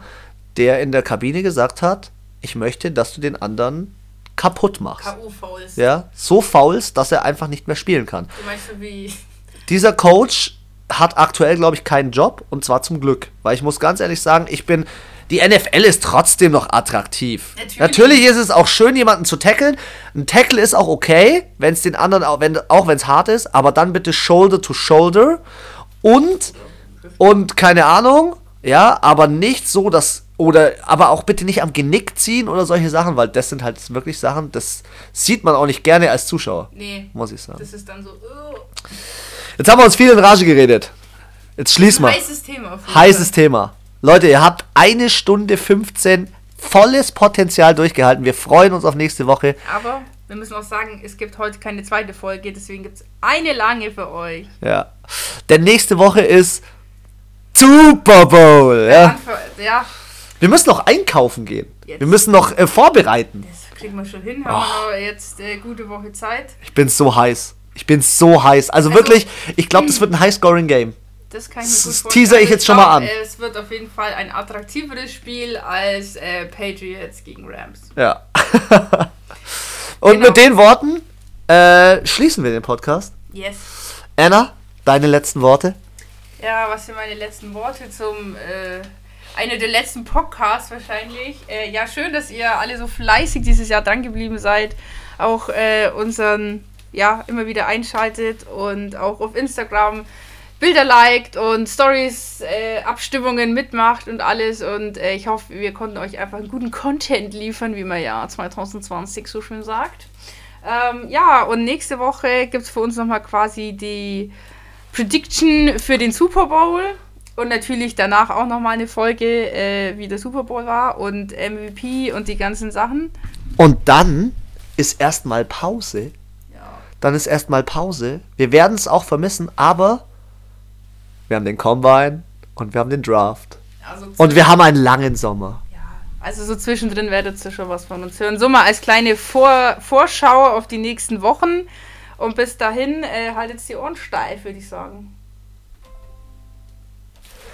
der in der Kabine gesagt hat, ich möchte, dass du den anderen kaputt machst. K.O. faulst. Ja, so faulst, dass er einfach nicht mehr spielen kann. Du meinst so wie... Dieser Coach hat aktuell, glaube ich, keinen Job und zwar zum Glück. Weil ich muss ganz ehrlich sagen, ich bin. Die NFL ist trotzdem noch attraktiv. Natürlich, Natürlich ist es auch schön, jemanden zu tackeln. Ein Tackle ist auch okay, wenn es den anderen, auch wenn auch es hart ist, aber dann bitte Shoulder to Shoulder und und keine Ahnung, ja, aber nicht so, dass oder aber auch bitte nicht am Genick ziehen oder solche Sachen, weil das sind halt wirklich Sachen, das sieht man auch nicht gerne als Zuschauer. Nee. Muss ich sagen. Das ist dann so. Oh. Jetzt haben wir uns viel in Rage geredet. Jetzt schließen wir. Heißes Thema. Heißes Thema. Leute, ihr habt eine Stunde 15 volles Potenzial durchgehalten. Wir freuen uns auf nächste Woche. Aber wir müssen auch sagen, es gibt heute keine zweite Folge, deswegen gibt es eine lange für euch. Ja. Denn nächste Woche ist Super Bowl. Ja. ja. Wir müssen noch einkaufen gehen. Jetzt. Wir müssen noch äh, vorbereiten. Das kriegen wir schon hin. Haben oh. wir jetzt äh, gute Woche Zeit. Ich bin so heiß. Ich bin so heiß. Also, also wirklich, ich glaube, das wird ein High-Scoring-Game. Das kann ich mir gut vorstellen. teaser ich jetzt schon mal an. Es wird auf jeden Fall ein attraktiveres Spiel als äh, Patriots gegen Rams. Ja. Und genau. mit den Worten äh, schließen wir den Podcast. Yes. Anna, deine letzten Worte? Ja, was sind meine letzten Worte zum äh, einer der letzten Podcasts wahrscheinlich. Äh, ja, schön, dass ihr alle so fleißig dieses Jahr dran geblieben seid. Auch äh, unseren, ja, immer wieder einschaltet und auch auf Instagram Bilder liked und Stories, äh, Abstimmungen mitmacht und alles. Und äh, ich hoffe, wir konnten euch einfach einen guten Content liefern, wie man ja 2020 so schön sagt. Ähm, ja, und nächste Woche gibt es für uns nochmal quasi die Prediction für den Super Bowl. Und natürlich danach auch nochmal eine Folge, äh, wie der Super Bowl war und MVP und die ganzen Sachen. Und dann ist erstmal Pause. Ja. Dann ist erstmal Pause. Wir werden es auch vermissen, aber wir haben den Combine und wir haben den Draft. Also und wir haben einen langen Sommer. Ja, also so zwischendrin werdet ihr schon was von uns hören. So mal als kleine Vor Vorschau auf die nächsten Wochen. Und bis dahin äh, haltet die Ohren steif, würde ich sagen.